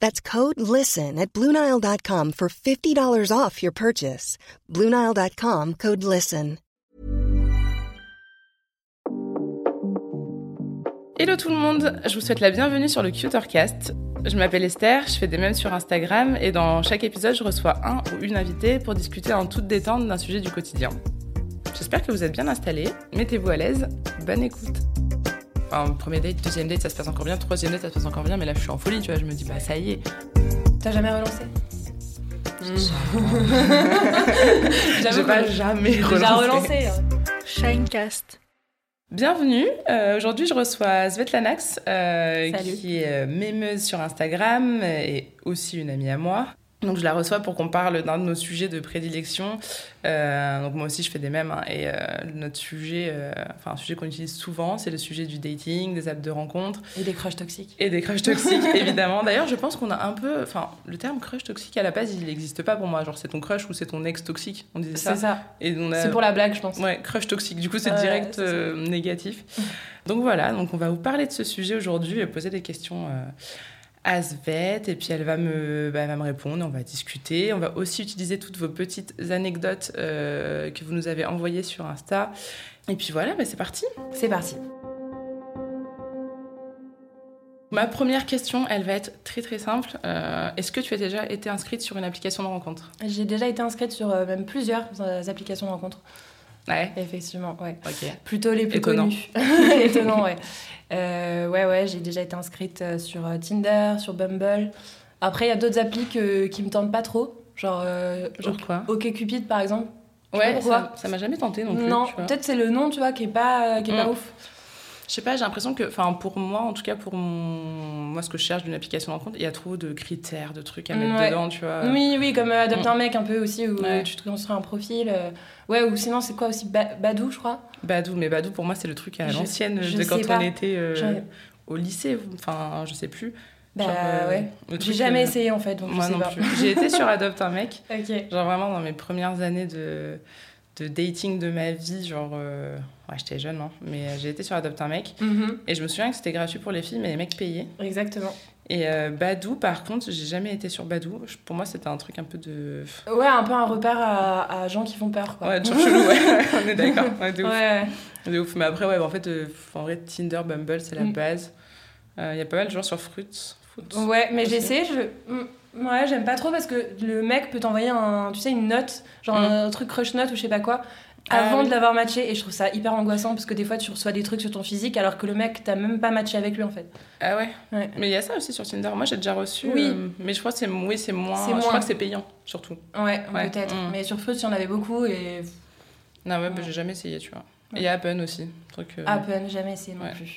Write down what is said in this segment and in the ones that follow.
That's code LISTEN at Bluenile.com for $50 off your purchase. Bluenile.com code LISTEN. Hello tout le monde, je vous souhaite la bienvenue sur le Cutercast. Je m'appelle Esther, je fais des mèmes sur Instagram et dans chaque épisode, je reçois un ou une invitée pour discuter en toute détente d'un sujet du quotidien. J'espère que vous êtes bien installés, mettez-vous à l'aise, bonne écoute. Enfin, premier date, deuxième date, ça se passe encore bien, troisième date, ça se passe encore bien, mais là je suis en folie, tu vois, je me dis bah ça y est. T'as jamais relancé J'ai pas jamais Déjà relancé. relancé. hein. Shinecast. Bienvenue. Euh, Aujourd'hui, je reçois Svetlanax, euh, qui est euh, mémeuse sur Instagram et aussi une amie à moi. Donc, je la reçois pour qu'on parle d'un de nos sujets de prédilection. Euh, donc, moi aussi, je fais des mèmes. hein, et euh, notre sujet, euh, enfin, un sujet qu'on utilise souvent, c'est le sujet du dating, des apps de rencontre Et des crushs toxiques. et des crushs toxiques, évidemment. D'ailleurs, je pense qu'on a un peu. Enfin, le terme crush toxique, à la base, il n'existe pas pour moi. Genre, c'est ton crush ou c'est ton ex toxique. On disait ça. C'est ça. Et on a- C'est pour la blague, je pense. Ouais, crush toxique. Du coup, c'est direct négatif. Donc voilà, donc on va vous parler de ce sujet aujourd'hui et poser des questions à Svet. Et puis elle va, me, bah, elle va me répondre, on va discuter. On va aussi utiliser toutes vos petites anecdotes euh, que vous nous avez envoyées sur Insta. Et puis voilà, bah, c'est parti. C'est parti. Ma première question, elle va être très très simple. Euh, Est-ce que tu as déjà été inscrite sur une application de rencontre? J'ai déjà été inscrite sur euh, même plusieurs applications de rencontres. Ouais. Effectivement, ouais. Plutôt les plus Étonnant. connues. Étonnant, ouais. Euh, ouais, ouais, j'ai déjà été inscrite euh, sur euh, Tinder, sur Bumble. Après, il y a d'autres applis que- qui me tentent pas trop. Genre, euh, genre quoi OkCupid, par exemple. pas Ouais, pourquoi? ça m'a jamais tenté non plus. non, peut-être c'est le nom, tu vois, qui est pas, qui est pas Mm. ouf. Je sais pas, j'ai l'impression que, enfin pour moi, en tout cas pour mon... moi ce que je cherche d'une application de rencontre, il y a trop de critères, de trucs à mettre Ouais. dedans, tu vois. Oui, oui, comme euh, Adopte Mm. un mec un peu aussi, où Ouais. tu te construis un profil. euh, Ouais, ou sinon, c'est quoi aussi Ba- Badou, je crois? Badou, mais Badou pour moi c'est le truc à l'ancienne de quand pas. on était euh, au lycée, enfin je sais plus. Bah euh, ouais. J'ai jamais euh, essayé en fait, donc Moi je sais non pas. plus. J'ai été sur Adopte un mec, Ok. genre vraiment dans mes premières années de, de dating de ma vie, genre. euh, Ouais, j'étais jeune, hein, mais euh, j'ai été sur Adopte un mec. Mhm, Et je me souviens que c'était gratuit pour les filles, mais les mecs payaient. Exactement. Et euh, Badou, par contre, j'ai jamais été sur Badou. Je- Pour moi, c'était un truc un peu de. Ouais, un peu un repère à, à gens qui font peur, quoi. Ouais, toujours chelou, ouais. on est d'accord. Ouais, de ouf. Ouais. De ouf. Mais après, ouais, en fait, euh, en vrai, Tinder, Bumble, c'est la Mm. base. Il y a pas mal de gens sur Fruits. Fruits. Ouais, mais j'ai essayé, je... mm, Ouais, j'aime pas trop parce que le mec peut t'envoyer un, tu sais, une note, genre Mm. un truc crush note ou je sais pas quoi, Ah avant oui. de l'avoir matché et je trouve ça hyper angoissant parce que des fois tu reçois des trucs sur ton physique alors que le mec t'as même pas matché avec lui en fait. Ah ouais. Ouais. Mais il y a ça aussi sur Tinder. Moi, j'ai déjà reçu. Oui. euh, mais je crois que c'est oui, c'est moins. Je moins. crois que c'est payant, surtout. Ouais, Ouais. peut-être. Mm. Mais sur Fruits, il y en avait beaucoup et Non, ouais, bah, j'ai jamais essayé, tu vois. Et Appen aussi. Truc, euh, Appen, jamais essayé non Ouais. plus.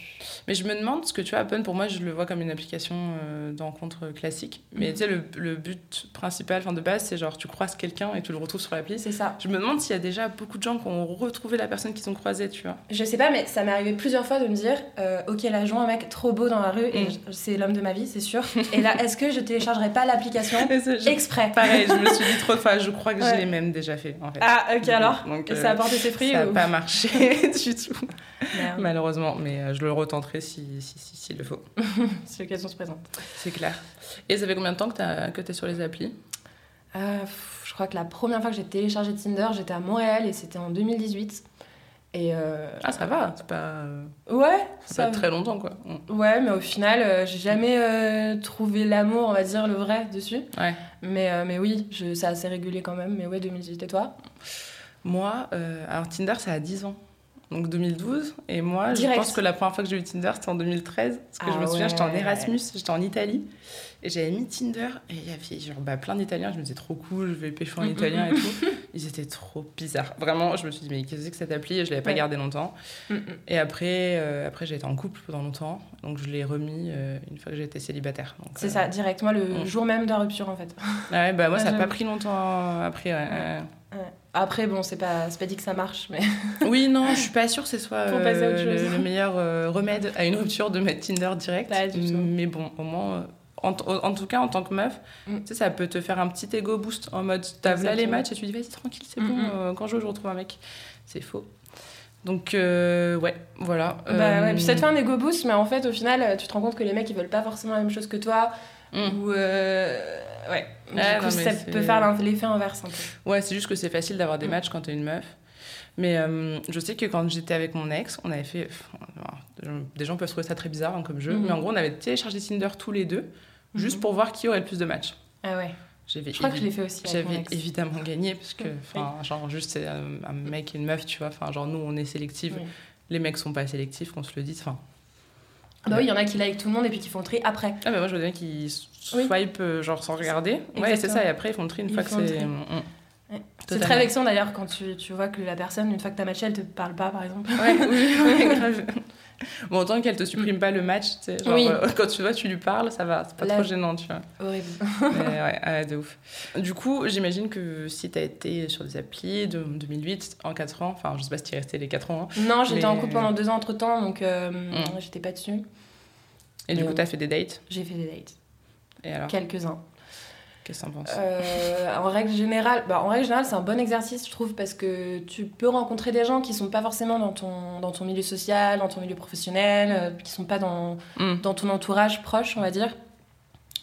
Mais je me demande, parce que tu vois, Appen, pour moi, je le vois comme une application euh, de rencontre classique. Mais Mhm. tu sais, le, le but principal, enfin de base, c'est genre tu croises quelqu'un et tu le retrouves sur l'appli. C'est ça. Je me demande s'il y a déjà beaucoup de gens qui ont retrouvé la personne qu'ils ont croisée, tu vois. Je sais pas, mais ça m'est arrivé plusieurs fois de me dire euh, Ok, là, je vois un mec trop beau dans la rue et Mm. je- c'est l'homme de ma vie, c'est sûr. et là, est-ce que je téléchargerai pas l'application exprès? Pareil, je me suis dit trop de fois, je crois que Ouais. je l'ai même déjà fait, en fait. Ah, ok, alors? Donc, euh, ça a porté ses fruits ça n'a ou- pas marché du tout, Merde, malheureusement. Mais euh, je le retenterai si, si, si, s'il le faut. si l'occasion se présente. C'est clair. Et ça fait combien de temps que que t'es sur les applis? Euh, je crois que la première fois que j'ai téléchargé Tinder, j'étais à Montréal et c'était en 2018. Et euh, Ah, ça va, c'est pas, ouais, c'est ça pas très longtemps, quoi. Mm. Ouais, mais au final, euh, j'ai jamais euh, trouvé l'amour, on va dire, le vrai dessus. Ouais. Mais, mais oui, je, c'est assez régulier quand même. Mais ouais, 2018 et toi? Moi, alors Tinder, ça a 10 ans. Donc 2012. Et moi, Direct. je pense que la première fois que j'ai eu Tinder, c'était en 2013. Parce que je Ah me souviens, j'étais en. Erasmus, j'étais en Italie. Et j'avais mis Tinder. Et il y avait genre, bah, plein d'Italiens. Je me disais trop cool, je vais pécho en mm, italien et tout. Ils étaient trop bizarres. Vraiment, je me suis dit, mais qu'est-ce que c'est que cette appli? Et je l'avais pas Ouais. gardé longtemps. Et après, euh, après j'ai été en couple pendant longtemps. Donc je l'ai remis euh, une fois que j'étais célibataire. C'est euh, ça, direct. Moi, le jour même de la rupture, en fait. Ah ouais, bah moi, Ouais, ça n'a pas pris longtemps après. Après, bon, c'est pas, pas dit que ça marche, mais Oui, non, je suis pas sûre que ce soit le, le meilleur remède à une rupture de mettre Tinder direct. Pas du tout. Mais bon, au moins, en, tout cas, en tant que meuf, Mm. tu sais, ça peut te faire un petit ego boost en mode t'as là les matchs et tu dis vas-y tranquille, c'est Mm, bon, mm. euh, quand je joue, je retrouve un mec. C'est faux. Donc, euh, ouais, voilà. bah ouais. Euh, Puis ça te fait un ego boost, mais en fait, au final, tu te rends compte que les mecs, ils veulent pas forcément la même chose que toi. mm. Ou. Ouais. Du coup, non, ça peut faire l'effet inverse un peu. Ouais, c'est juste que c'est facile d'avoir des Mm. matchs quand t'es une meuf. Mais euh, je sais que quand j'étais avec mon ex, on avait fait. pff, Des gens peuvent trouver ça très bizarre hein, comme jeu, Mhm. mais en gros, on avait téléchargé Tinder tous les deux, juste Mhm. pour voir qui aurait le plus de matchs. Ah ouais. J'avais Je crois que je l'ai fait aussi. J'avais évidemment gagné, parce que, Oui. enfin, genre, juste, c'est un, un mec et une meuf, tu vois. Enfin, genre, nous, on est sélectifs. Oui. Les mecs sont pas sélectifs, qu'on se le dise. Enfin, Bah oui, il y en a qui like tout le monde et puis qui font le tri après. ah, bah, moi, je vois des mecs qui Oui. swipe, euh, genre, sans regarder. Ouais, c'est ça, et après, ils font le tri une Ils fois que c'est. Mm, mm. C'est très vexant d'ailleurs quand tu, tu vois que la personne, une fois que t'as matché, elle te parle pas par exemple. Ouais, oui, oui, grave. Bon, autant qu'elle te supprime pas le match, tu sais. Genre, Oui. euh, quand tu vois, tu lui parles, ça va, c'est pas Là- trop gênant, tu vois. Horrible. Mais ouais, de ouf. Du coup, j'imagine que si t'as été sur des applis de 2008, en 4 ans, enfin, je sais pas si t'y es resté les 4 ans, hein, Non, j'étais Mais- en couple pendant deux ans entre temps, donc euh, Mm. j'étais pas dessus. et du coup, t'as fait des dates. J'ai fait des dates. Et alors, Quelques-uns. Qu'est-ce que t'en penses Euh, en règle générale, bah, en règle générale, c'est un bon exercice, je trouve, parce que tu peux rencontrer des gens qui sont pas forcément dans ton, dans ton milieu social, dans ton milieu professionnel, euh, qui sont pas dans, Mm. dans ton entourage proche, on va dire.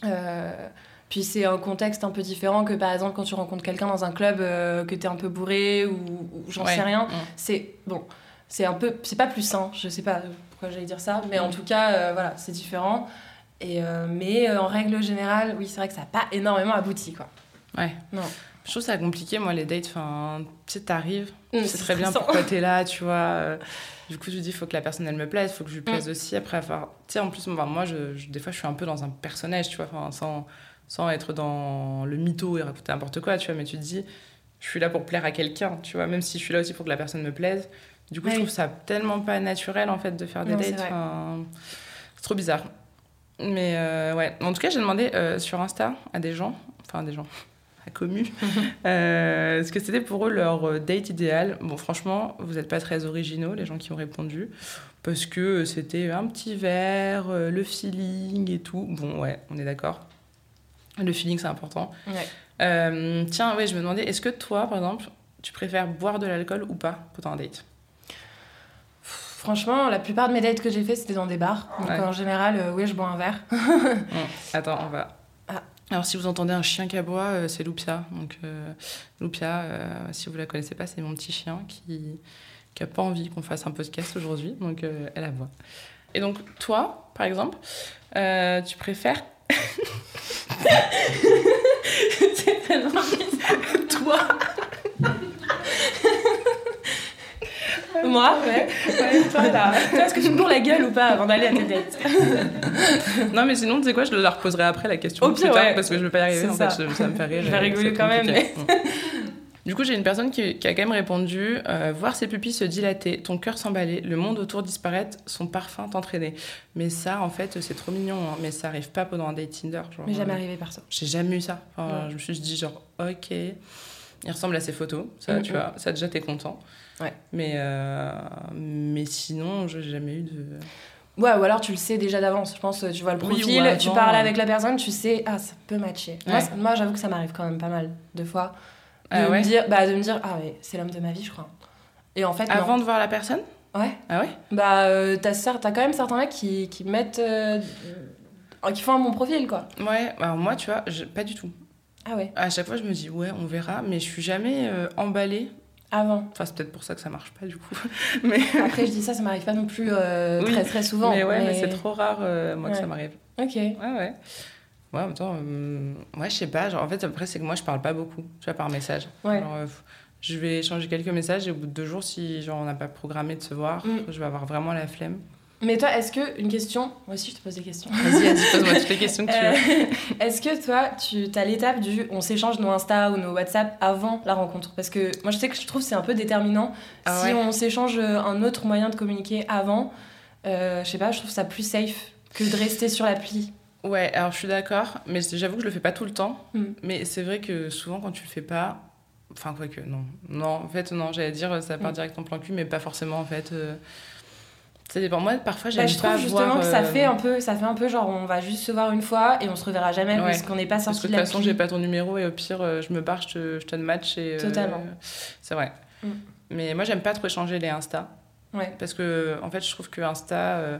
Euh, puis c'est un contexte un peu différent que par exemple quand tu rencontres quelqu'un dans un club euh, que t'es un peu bourré ou, ou j'en Ouais. sais rien. Mm. C'est bon, c'est un peu, c'est pas plus sain, je sais pas pourquoi j'allais dire ça, mais en Mm. tout cas, voilà, c'est différent. Et euh, mais euh, en règle générale, oui, c'est vrai que ça n'a pas énormément abouti, quoi. Ouais. Non. Je trouve ça compliqué, moi, les dates. Enfin, tu sais, t'arrives, Mm, c'est c'est très bien pourquoi t'es là, tu vois. euh, Du coup, je dis, il faut que la personne, elle me plaise, il faut que je lui Mm. plaise aussi. Après avoir. Tu sais, en plus, enfin, moi, je, je- des fois, je suis un peu dans un personnage, tu vois, enfin, sans, sans être dans le mytho et raconter n'importe quoi, tu vois. Mais tu te dis, je suis là pour plaire à quelqu'un, tu vois, même si je suis là aussi pour que la personne me plaise. Du coup, je trouve ça tellement pas naturel, en fait, de faire des Non, dates. C'est trop bizarre. Mais euh, ouais, en tout cas, j'ai demandé euh, sur Insta à des gens, enfin à des gens, à commu, euh, ce que c'était pour eux leur date idéal. Bon, franchement, vous n'êtes pas très originaux, les gens qui ont répondu, parce que c'était un petit verre, le feeling et tout. Bon, ouais, on est d'accord. Le feeling, c'est important. Ouais. Tiens, ouais, je me demandais, est-ce que toi, par exemple, tu préfères boire de l'alcool ou pas pendant un date? Franchement, la plupart de mes dates que j'ai fait, c'était dans des bars. Donc Ouais. en général, euh, oui, je bois un verre. Attends, on va. Ah. Alors, si vous entendez un chien qui aboie, euh, c'est Loupia. Donc, euh, Loupia, euh, si vous la connaissez pas, c'est mon petit chien qui qui a pas envie qu'on fasse un podcast aujourd'hui. Donc, euh, elle aboie. Et donc, toi, par exemple, euh, tu préfères. c'est tellement bizarre. Moi, ouais. ouais toi, là. Toi, est-ce que tu me bourres la gueule ou pas avant d'aller à tes dates non, mais sinon, tu sais quoi, je la reposerai après la question. Au plus pire, tard, ouais. parce que je vais pas y arriver. En ça. fait, ça, ça me fait rire. Je vais rigoler quand même. Du coup, j'ai une personne qui, qui a quand même répondu euh, Voir ses pupilles se dilater, ton cœur s'emballer, le monde autour disparaître, son parfum t'entraîner. Mais ça, en fait, c'est trop mignon, hein, mais ça arrive pas pendant un date Tinder. Genre, Mais jamais euh, arrivé par ça. J'ai jamais eu ça. Enfin, Ouais. Je me suis dit, genre, ok, il ressemble à ses photos, ça, Mhm. tu vois, ça déjà, t'es content. Ouais. Mais, euh, mais sinon, j'ai jamais eu de. Ouais, ou alors tu le sais déjà d'avance. Je pense, tu vois le Oui, profil, tu parles euh. avec la personne, tu sais, ah, ça peut matcher. Moi, Ouais. Moi, j'avoue que ça m'arrive quand même pas mal de fois. De, Ah ouais me, dire, bah, de me dire, ah ouais, c'est l'homme de ma vie, je crois. Et en fait, non. Avant de voir la personne Ouais. Ah ouais Bah, euh, t'as quand même certains mecs qui, qui mettent. euh, euh, qui font un bon profil, quoi. Ouais, alors moi, tu vois, je- pas du tout. Ah ouais. À chaque fois, je me dis, ouais, on verra, mais je suis jamais euh, emballée. Avant. Enfin, c'est peut-être pour ça que ça marche pas, du coup. mais, Après, je dis ça, ça m'arrive pas non plus euh, Oui, très très souvent. mais ouais, mais c'est trop rare, euh, moi, que ça m'arrive. Ok. Ouais, ouais. Ouais, en même temps, euh, ouais, je sais pas. Genre, en fait, après, c'est que moi, je parle pas beaucoup, tu vois, par message. Ouais. Euh, je vais échanger quelques messages et au bout de deux jours, si genre, on n'a pas programmé de se voir, Mm. je vais avoir vraiment la flemme. Mais toi, est-ce que. Une question. Moi aussi, je te pose des questions. Vas-y, vas-y, pose-moi toutes les questions que tu veux. Euh, Est-ce que toi, tu as l'étape du on s'échange nos Insta ou nos WhatsApp avant la rencontre? Parce que moi, je sais que je trouve que c'est un peu déterminant. Ah si ouais. on s'échange un autre moyen de communiquer avant, euh, je sais pas, je trouve ça plus safe que de rester sur l'appli. Ouais, alors je suis d'accord, mais j'avoue que je le fais pas tout le temps. Mm. Mais c'est vrai que souvent, quand tu le fais pas. Enfin, quoi que, non. Non, en fait, non, j'allais dire, ça part Mm. direct en plan cul, mais pas forcément, en fait. euh, Ça dépend. Moi, parfois, Bah, j'aime je pas trouve justement voir, que ça euh, fait un peu, ça fait un peu genre on va juste se voir une fois et on se reverra jamais Ouais. parce qu'on n'est pas Parce sorti que de toute façon, j'ai pas ton numéro et au pire, euh, je me barre, je te, je te match et. euh, Totalement. C'est vrai. Mm. Mais moi, j'aime pas trop échanger les Insta. Ouais. Parce que, en fait, je trouve que Insta, euh,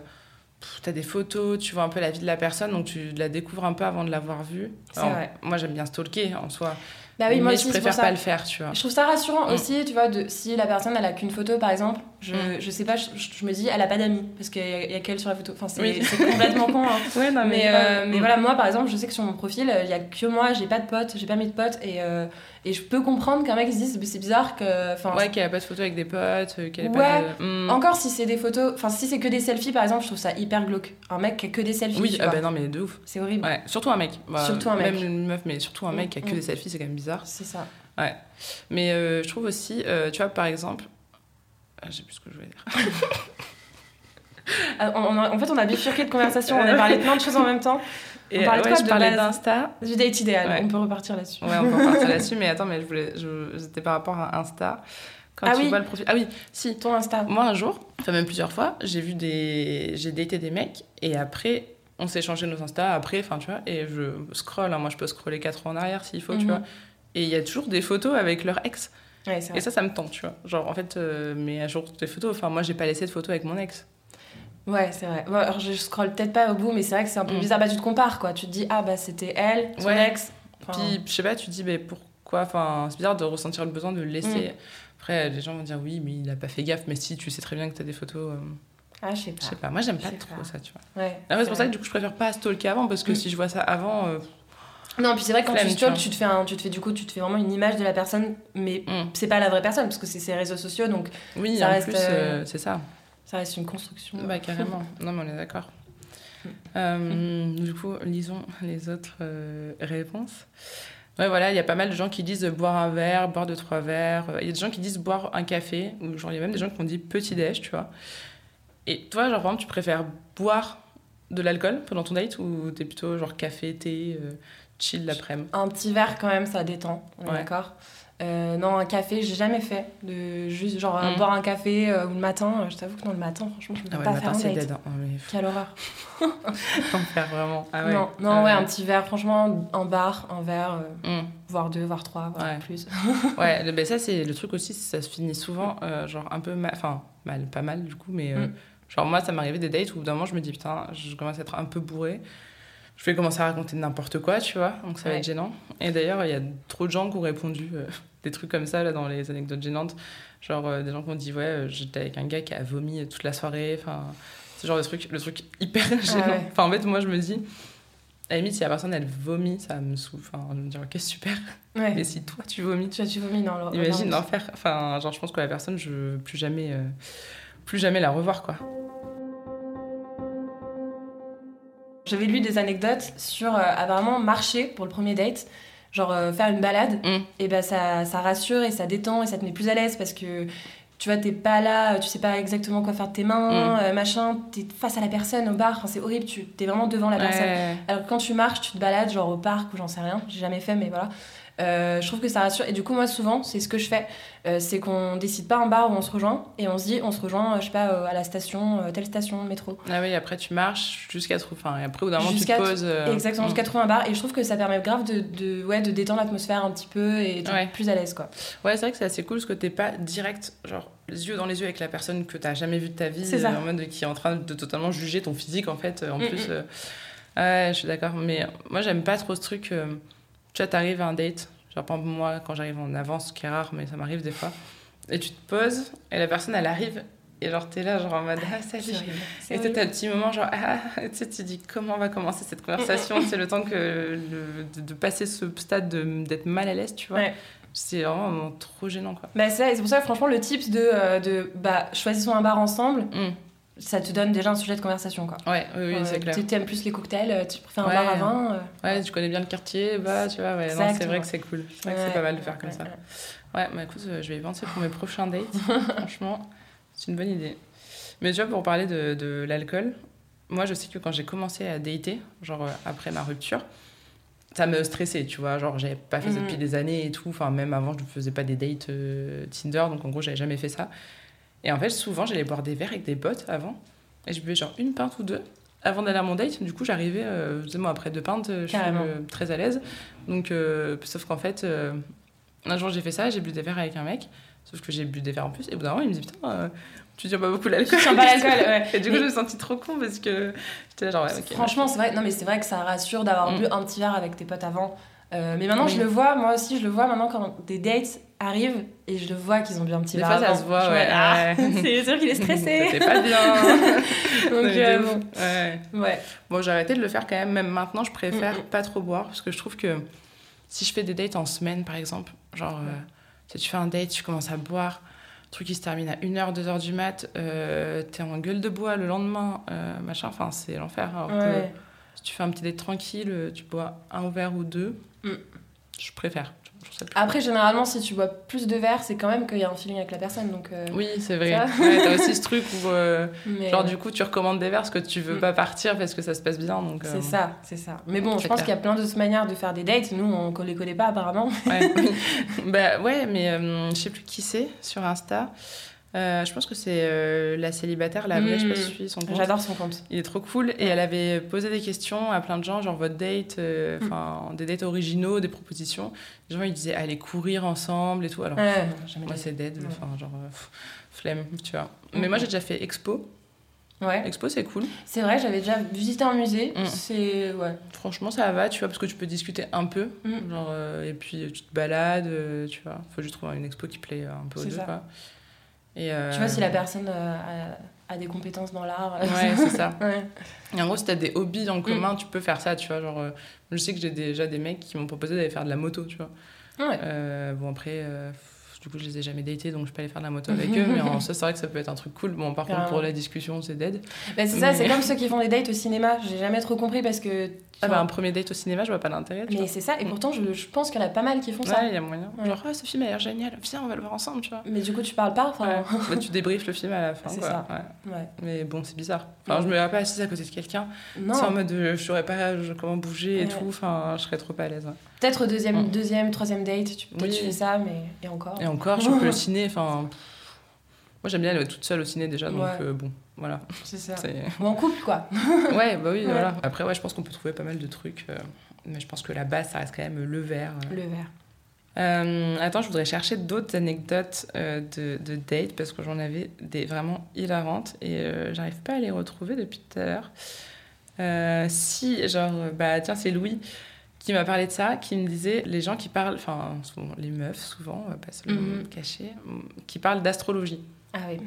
t'as des photos, tu vois un peu la vie de la personne, donc tu la découvres un peu avant de l'avoir vue. C'est Alors, vrai. Moi, j'aime bien stalker en soi. Bah oui, moi mais aussi, je préfère ça. pas le faire, tu vois. Je trouve ça rassurant Mm. aussi, tu vois, de, si la personne elle a qu'une photo par exemple, je, Mm. je sais pas, je, je me dis elle a pas d'amis parce qu'il y y a qu'elle sur la photo. Enfin, c'est Oui. complètement con. hein. Ouais, non, Mais, grave. euh, mais Mm. voilà, moi par exemple, je sais que sur mon profil, euh, il y a que moi, j'ai pas de potes, j'ai pas mis de potes et, euh, et je peux comprendre qu'un mec se dise c'est bizarre que. Ouais, qu'elle a pas de photo avec des potes, qu'elle Ouais. pas de. Mm. Encore si c'est des photos, enfin si c'est que des selfies par exemple, je trouve ça hyper glauque. Un mec qui a que des selfies, Oui, ah bah non, mais de ouf. c'est horrible. Ouais, surtout un mec. Bah, Surtout un mec. Même une meuf, mais surtout un mec qui a que des selfies, c'est quand même bizarre. C'est ça. Mais euh, je trouve aussi, euh, tu vois, par exemple. Ah, J'ai plus ce que je voulais dire. Ah, on- on a- en fait, on a bifurqué de conversation, on a parlé de plein de choses en même temps. Et parlait de quoi je parlais d'Insta. Du date idéal, Ouais. on peut repartir là-dessus. Ouais, on peut repartir là-dessus, mais attends, mais je voulais. je- C'était par rapport à Insta. Quand Ah tu oui. vois le profil. Ah oui, si. Ton Insta. Moi, un jour, enfin même plusieurs fois, j'ai vu des. J'ai daté des mecs et après, on s'est échangé nos Insta après, enfin, tu vois, et je scroll. hein, moi, je peux scroller 4 ans en arrière s'il faut, tu Mhm. vois. Et il y a toujours des photos avec leur ex. Ouais. Et ça, ça me tente, tu vois. Genre, en fait, euh, mais à jour des photos. Enfin, moi, j'ai pas laissé de photos avec mon ex. Ouais, c'est vrai. Bon, alors, je scrolle peut-être pas au bout, mais c'est vrai que c'est un peu Mm. bizarre. Bah, tu te compares, quoi. Tu te dis, ah, bah, c'était elle, son Ouais. ex. Enfin, Puis, je sais pas, tu te dis, mais pourquoi? Enfin, c'est bizarre de ressentir le besoin de le laisser. Mm. Après, les gens vont dire, oui, mais il a pas fait gaffe. Mais si, tu sais très bien que t'as des photos. euh, Ah, je sais Je sais pas. pas, moi, j'aime pas trop pas. ça, tu vois. Ouais. Après, c'est pour ça que du coup, je préfère pas stalker avant parce que Mm. si je vois ça avant. euh, Non, puis c'est vrai que quand Flemme, tu stalks, tu te fais un, tu te fais du coup, tu te fais vraiment une image de la personne, mais mm. c'est pas la vraie personne parce que c'est ses réseaux sociaux, donc Oui, Ça en reste, plus, euh, euh, c'est ça. ça reste une construction. Bah, carrément. non, mais on est d'accord. Mm. Euh, du coup, lisons les autres euh, réponses. Ouais, voilà, il y a pas mal de gens qui disent boire un verre, boire deux, trois verres. Il y a des gens qui disent boire un café, ou genre, il y a même des gens qui ont dit petit déj, tu vois. Et toi, genre, par exemple, tu préfères boire de l'alcool pendant ton date ou t'es plutôt genre café, thé, euh, chill l'après-midi Un petit verre quand même, ça détend, on est Ouais. d'accord. Euh, non, un café, j'ai jamais fait. De juste genre Mm. boire un café euh, ou le matin. euh, Je t'avoue que non, le matin, franchement, je ne peux Ah ouais, pas le faire matin, un c'est date. hein. Oh, mais Quelle horreur. faire vraiment. Ah ouais. Non, non ouais, un petit verre, franchement, un bar, un verre, Mm. voire deux, voire trois, voire Ouais. plus. Ouais, le- ben ça c'est le truc aussi, ça se finit souvent genre un peu mal, enfin mal, pas mal du coup, mais Mm. genre moi ça m'arrivait des dates où d'un moment je me dis putain, je commence à être un peu bourré, je vais commencer à raconter n'importe quoi, tu vois, donc ça va être gênant. Et d'ailleurs il y a trop de gens qui ont répondu euh, des trucs comme ça là dans les anecdotes gênantes, genre euh, des gens qui ont dit ouais euh, j'étais avec un gars qui a vomi toute la soirée, enfin ce genre de truc, le truc hyper gênant. ouais. Enfin en fait moi je me dis à la limite, si la personne elle vomit, ça me souffle. Enfin, je me dis, ok, super. Ouais. Mais si toi tu vomis, Tu vois, tu vomis dans le. Imagine l'enfer. Enfin, genre, je pense que la personne, je veux plus jamais, euh, plus jamais la revoir, quoi. J'avais lu des anecdotes sur euh, apparemment marcher pour le premier date. Genre euh, faire une balade, Mm. et ben ça, ça rassure et ça détend et ça te met plus à l'aise parce que tu vois, t'es pas là, tu sais pas exactement quoi faire de tes mains, Mm. euh, machin, t'es face à la personne au bar, enfin, c'est horrible, tu t'es vraiment devant la personne. Alors que quand tu marches, tu te balades genre au parc ou j'en sais rien, j'ai jamais fait, mais voilà. Euh, je trouve que ça rassure. Et du coup, moi, souvent, c'est ce que je fais. Euh, c'est qu'on décide pas un bar où on se rejoint et on se dit, on se rejoint, euh, je sais pas, à la station, telle station de métro. Ah oui, après tu marches jusqu'à trouver. Enfin, et après, au d'un moment, tu te poses. euh, Exactement, mm. jusqu'à trouver un bar. Et je trouve que ça permet grave de, de, ouais, de détendre l'atmosphère un petit peu et d'être Ouais. plus à l'aise, quoi. Ouais, c'est vrai que c'est assez cool parce que t'es pas direct, genre, les yeux dans les yeux avec la personne que t'as jamais vue de ta vie, C'est ça. en mode qui est en train de totalement juger ton physique en fait. En Mm, plus, mm. ouais, je suis d'accord. Mais moi, j'aime pas trop ce truc. Tu vois, t'arrives à un date, genre, exemple, moi, quand j'arrive en avance, ce qui est rare, mais ça m'arrive des fois, et tu te poses et la personne elle arrive et genre t'es là, genre en mode ah, salut. Horrible. C'est Et t'as le petit moment genre, ah, tu sais, tu dis comment va commencer cette conversation, c'est le temps que le- de, de passer ce stade de- d'être mal à l'aise, tu vois. Ouais. C'est vraiment trop gênant, quoi. Bah, c'est pour ça que franchement, le tips de, euh, de bah, choisissons un bar ensemble, Mm. Ça te donne déjà un sujet de conversation, quoi. Ouais, oui, oui, Euh, c'est clair. Tu aimes plus les cocktails, euh, tu préfères un bar à vin. euh, Ouais, tu connais bien le quartier, bah, tu vois, ouais, c'est vrai que c'est cool. C'est vrai que c'est pas mal de faire comme ça. ouais. Ouais, bah écoute, euh, je vais y penser pour mes prochains dates. Franchement, c'est une bonne idée. Mais tu vois, pour parler de, de l'alcool, moi, je sais que quand j'ai commencé à dater, genre après ma rupture, ça me stressait, tu vois. Genre, j'avais pas fait ça depuis des années et tout. Enfin, même avant, je ne faisais pas des dates euh, Tinder, donc en gros, j'avais jamais fait ça. Et en fait, souvent, j'allais boire des verres avec des potes avant. Et je buvais genre une pinte ou deux avant d'aller à mon date. Du coup, j'arrivais, euh, moi, après deux pintes, euh, je suis euh, très à l'aise. Donc, euh, sauf qu'en fait, euh, un jour, j'ai fait ça, j'ai bu des verres avec un mec. Sauf que j'ai bu des verres en plus. Et au bout d'un moment, il me dit Putain, tu tiens pas beaucoup l'alcool. Tu tiens pas l'alcool, ouais. Et du coup, Mais- je me sentis trop con parce que j'étais là, genre, ouais, ok. Franchement, c'est vrai. Non, mais c'est vrai que ça rassure d'avoir Mm. bu un petit verre avec tes potes avant. Mais maintenant, Oui. je le vois, moi aussi, je le vois maintenant quand des dates arrivent et je le vois qu'ils ont bu un petit Des verre fois, ça se voit, Je ouais. Ah, c'est sûr qu'il est stressé. C'était pas bien. Donc, euh, bon. Ouais. Ouais. Bon, j'ai arrêté de le faire quand même. Même maintenant, je préfère Mm, mm. pas trop boire parce que je trouve que si je fais des dates en semaine, par exemple, genre, euh, si tu fais un date, tu commences à boire, le truc qui se termine à 1h, 2h du mat, euh, t'es en gueule de bois le lendemain, euh, machin, enfin, c'est l'enfer. Alors que Ouais. si tu fais un petit date tranquille, euh, tu bois un verre ou deux, Mm. je préfère. Après, généralement, si tu bois plus de verres, c'est quand même qu'il y a un feeling avec la personne. Donc, euh, Oui, c'est vrai. Ouais, t'as aussi ce truc où, euh, mais, genre, euh, du coup, tu recommandes des verres parce que tu veux Mm. pas partir parce que ça se passe bien. Donc, euh, C'est ça, c'est ça. Mais bon, je pense clair. qu'il y a plein d'autres manières de faire des dates. Nous, on ne les connaît pas apparemment. Ouais. bah ouais, mais euh, je sais plus qui c'est sur Insta. Euh, je pense que c'est euh, la célibataire, la vraie, je sais pas si tu suis son compte. J'adore son compte. Il est trop cool et elle avait posé des questions à plein de gens, genre votre date, euh, Mm. enfin des dates originaux, des propositions. Les gens ils disaient allez courir ensemble et tout. Alors Ouais, moi c'est dead, Ouais. enfin genre pff, flemme, tu vois. Mais moi j'ai déjà fait expo. Ouais. Expo c'est cool. C'est vrai, j'avais déjà visité un musée. C'est. Ouais. Franchement ça va, tu vois, parce que tu peux discuter un peu, genre euh, et puis tu te balades, euh, tu vois. Faut juste trouver une expo qui plaît un peu aux deux. ça. Et euh, Tu vois si la personne euh, a, a des compétences dans l'art. euh, Ouais, c'est ça. ouais. Et en gros, si t'as des hobbies Mm. en commun, tu peux faire ça, tu vois. Genre, euh, je sais que j'ai déjà des mecs qui m'ont proposé d'aller faire de la moto, tu vois. Ouais. Euh, bon, après, euh, du coup, je les ai jamais datés, donc je peux aller faire de la moto avec eux. Mais en soi, c'est vrai que ça peut être un truc cool. Bon, par contre, pour la discussion, c'est dead. Bah, c'est ça, c'est comme ceux qui font des dates au cinéma. J'ai jamais trop compris parce que. Ah bah, un premier date au cinéma, je vois pas l'intérêt, mais c'est ça, et pourtant je, je pense qu'il y en a pas mal qui font ça. Ouais, il y a moyen. Ouais. Genre, ah, ce film a l'air génial, viens, on va le voir ensemble, tu vois. Mais du coup, tu parles pas. Enfin, Ouais. Bah, tu débriefes le film à la fin, C'est quoi. ça. Ouais. ouais. Mais bon, c'est bizarre. Enfin, je me verrais pas assise à côté de quelqu'un. Non. C'est en mode, euh, je saurais pas comment bouger et Ouais. tout. Enfin, je serais trop à l'aise. ouais. Peut-être deuxième, Mm. deuxième, troisième date, tu, Oui. tu fais ça, mais. Et encore. Et encore, je trouve que le ciné, enfin. Moi, j'aime bien aller toute seule au ciné déjà, donc Ouais. euh, bon, voilà. C'est ça. Ou en couple, quoi. Ouais, bah oui, Ouais. voilà. Après, ouais, je pense qu'on peut trouver pas mal de trucs, euh, mais je pense que la base, ça reste quand même le verre. euh. Le verre. Euh, attends, je voudrais chercher d'autres anecdotes de, de date parce que j'en avais des vraiment hilarantes et j'arrive pas à les retrouver depuis tout à l'heure. Si, genre, bah tiens, c'est Louis qui m'a parlé de ça, qui me disait les gens qui parlent, enfin, les meufs, souvent, on va pas se le Mhm. cacher, qui parlent d'astrologie. Ah oui.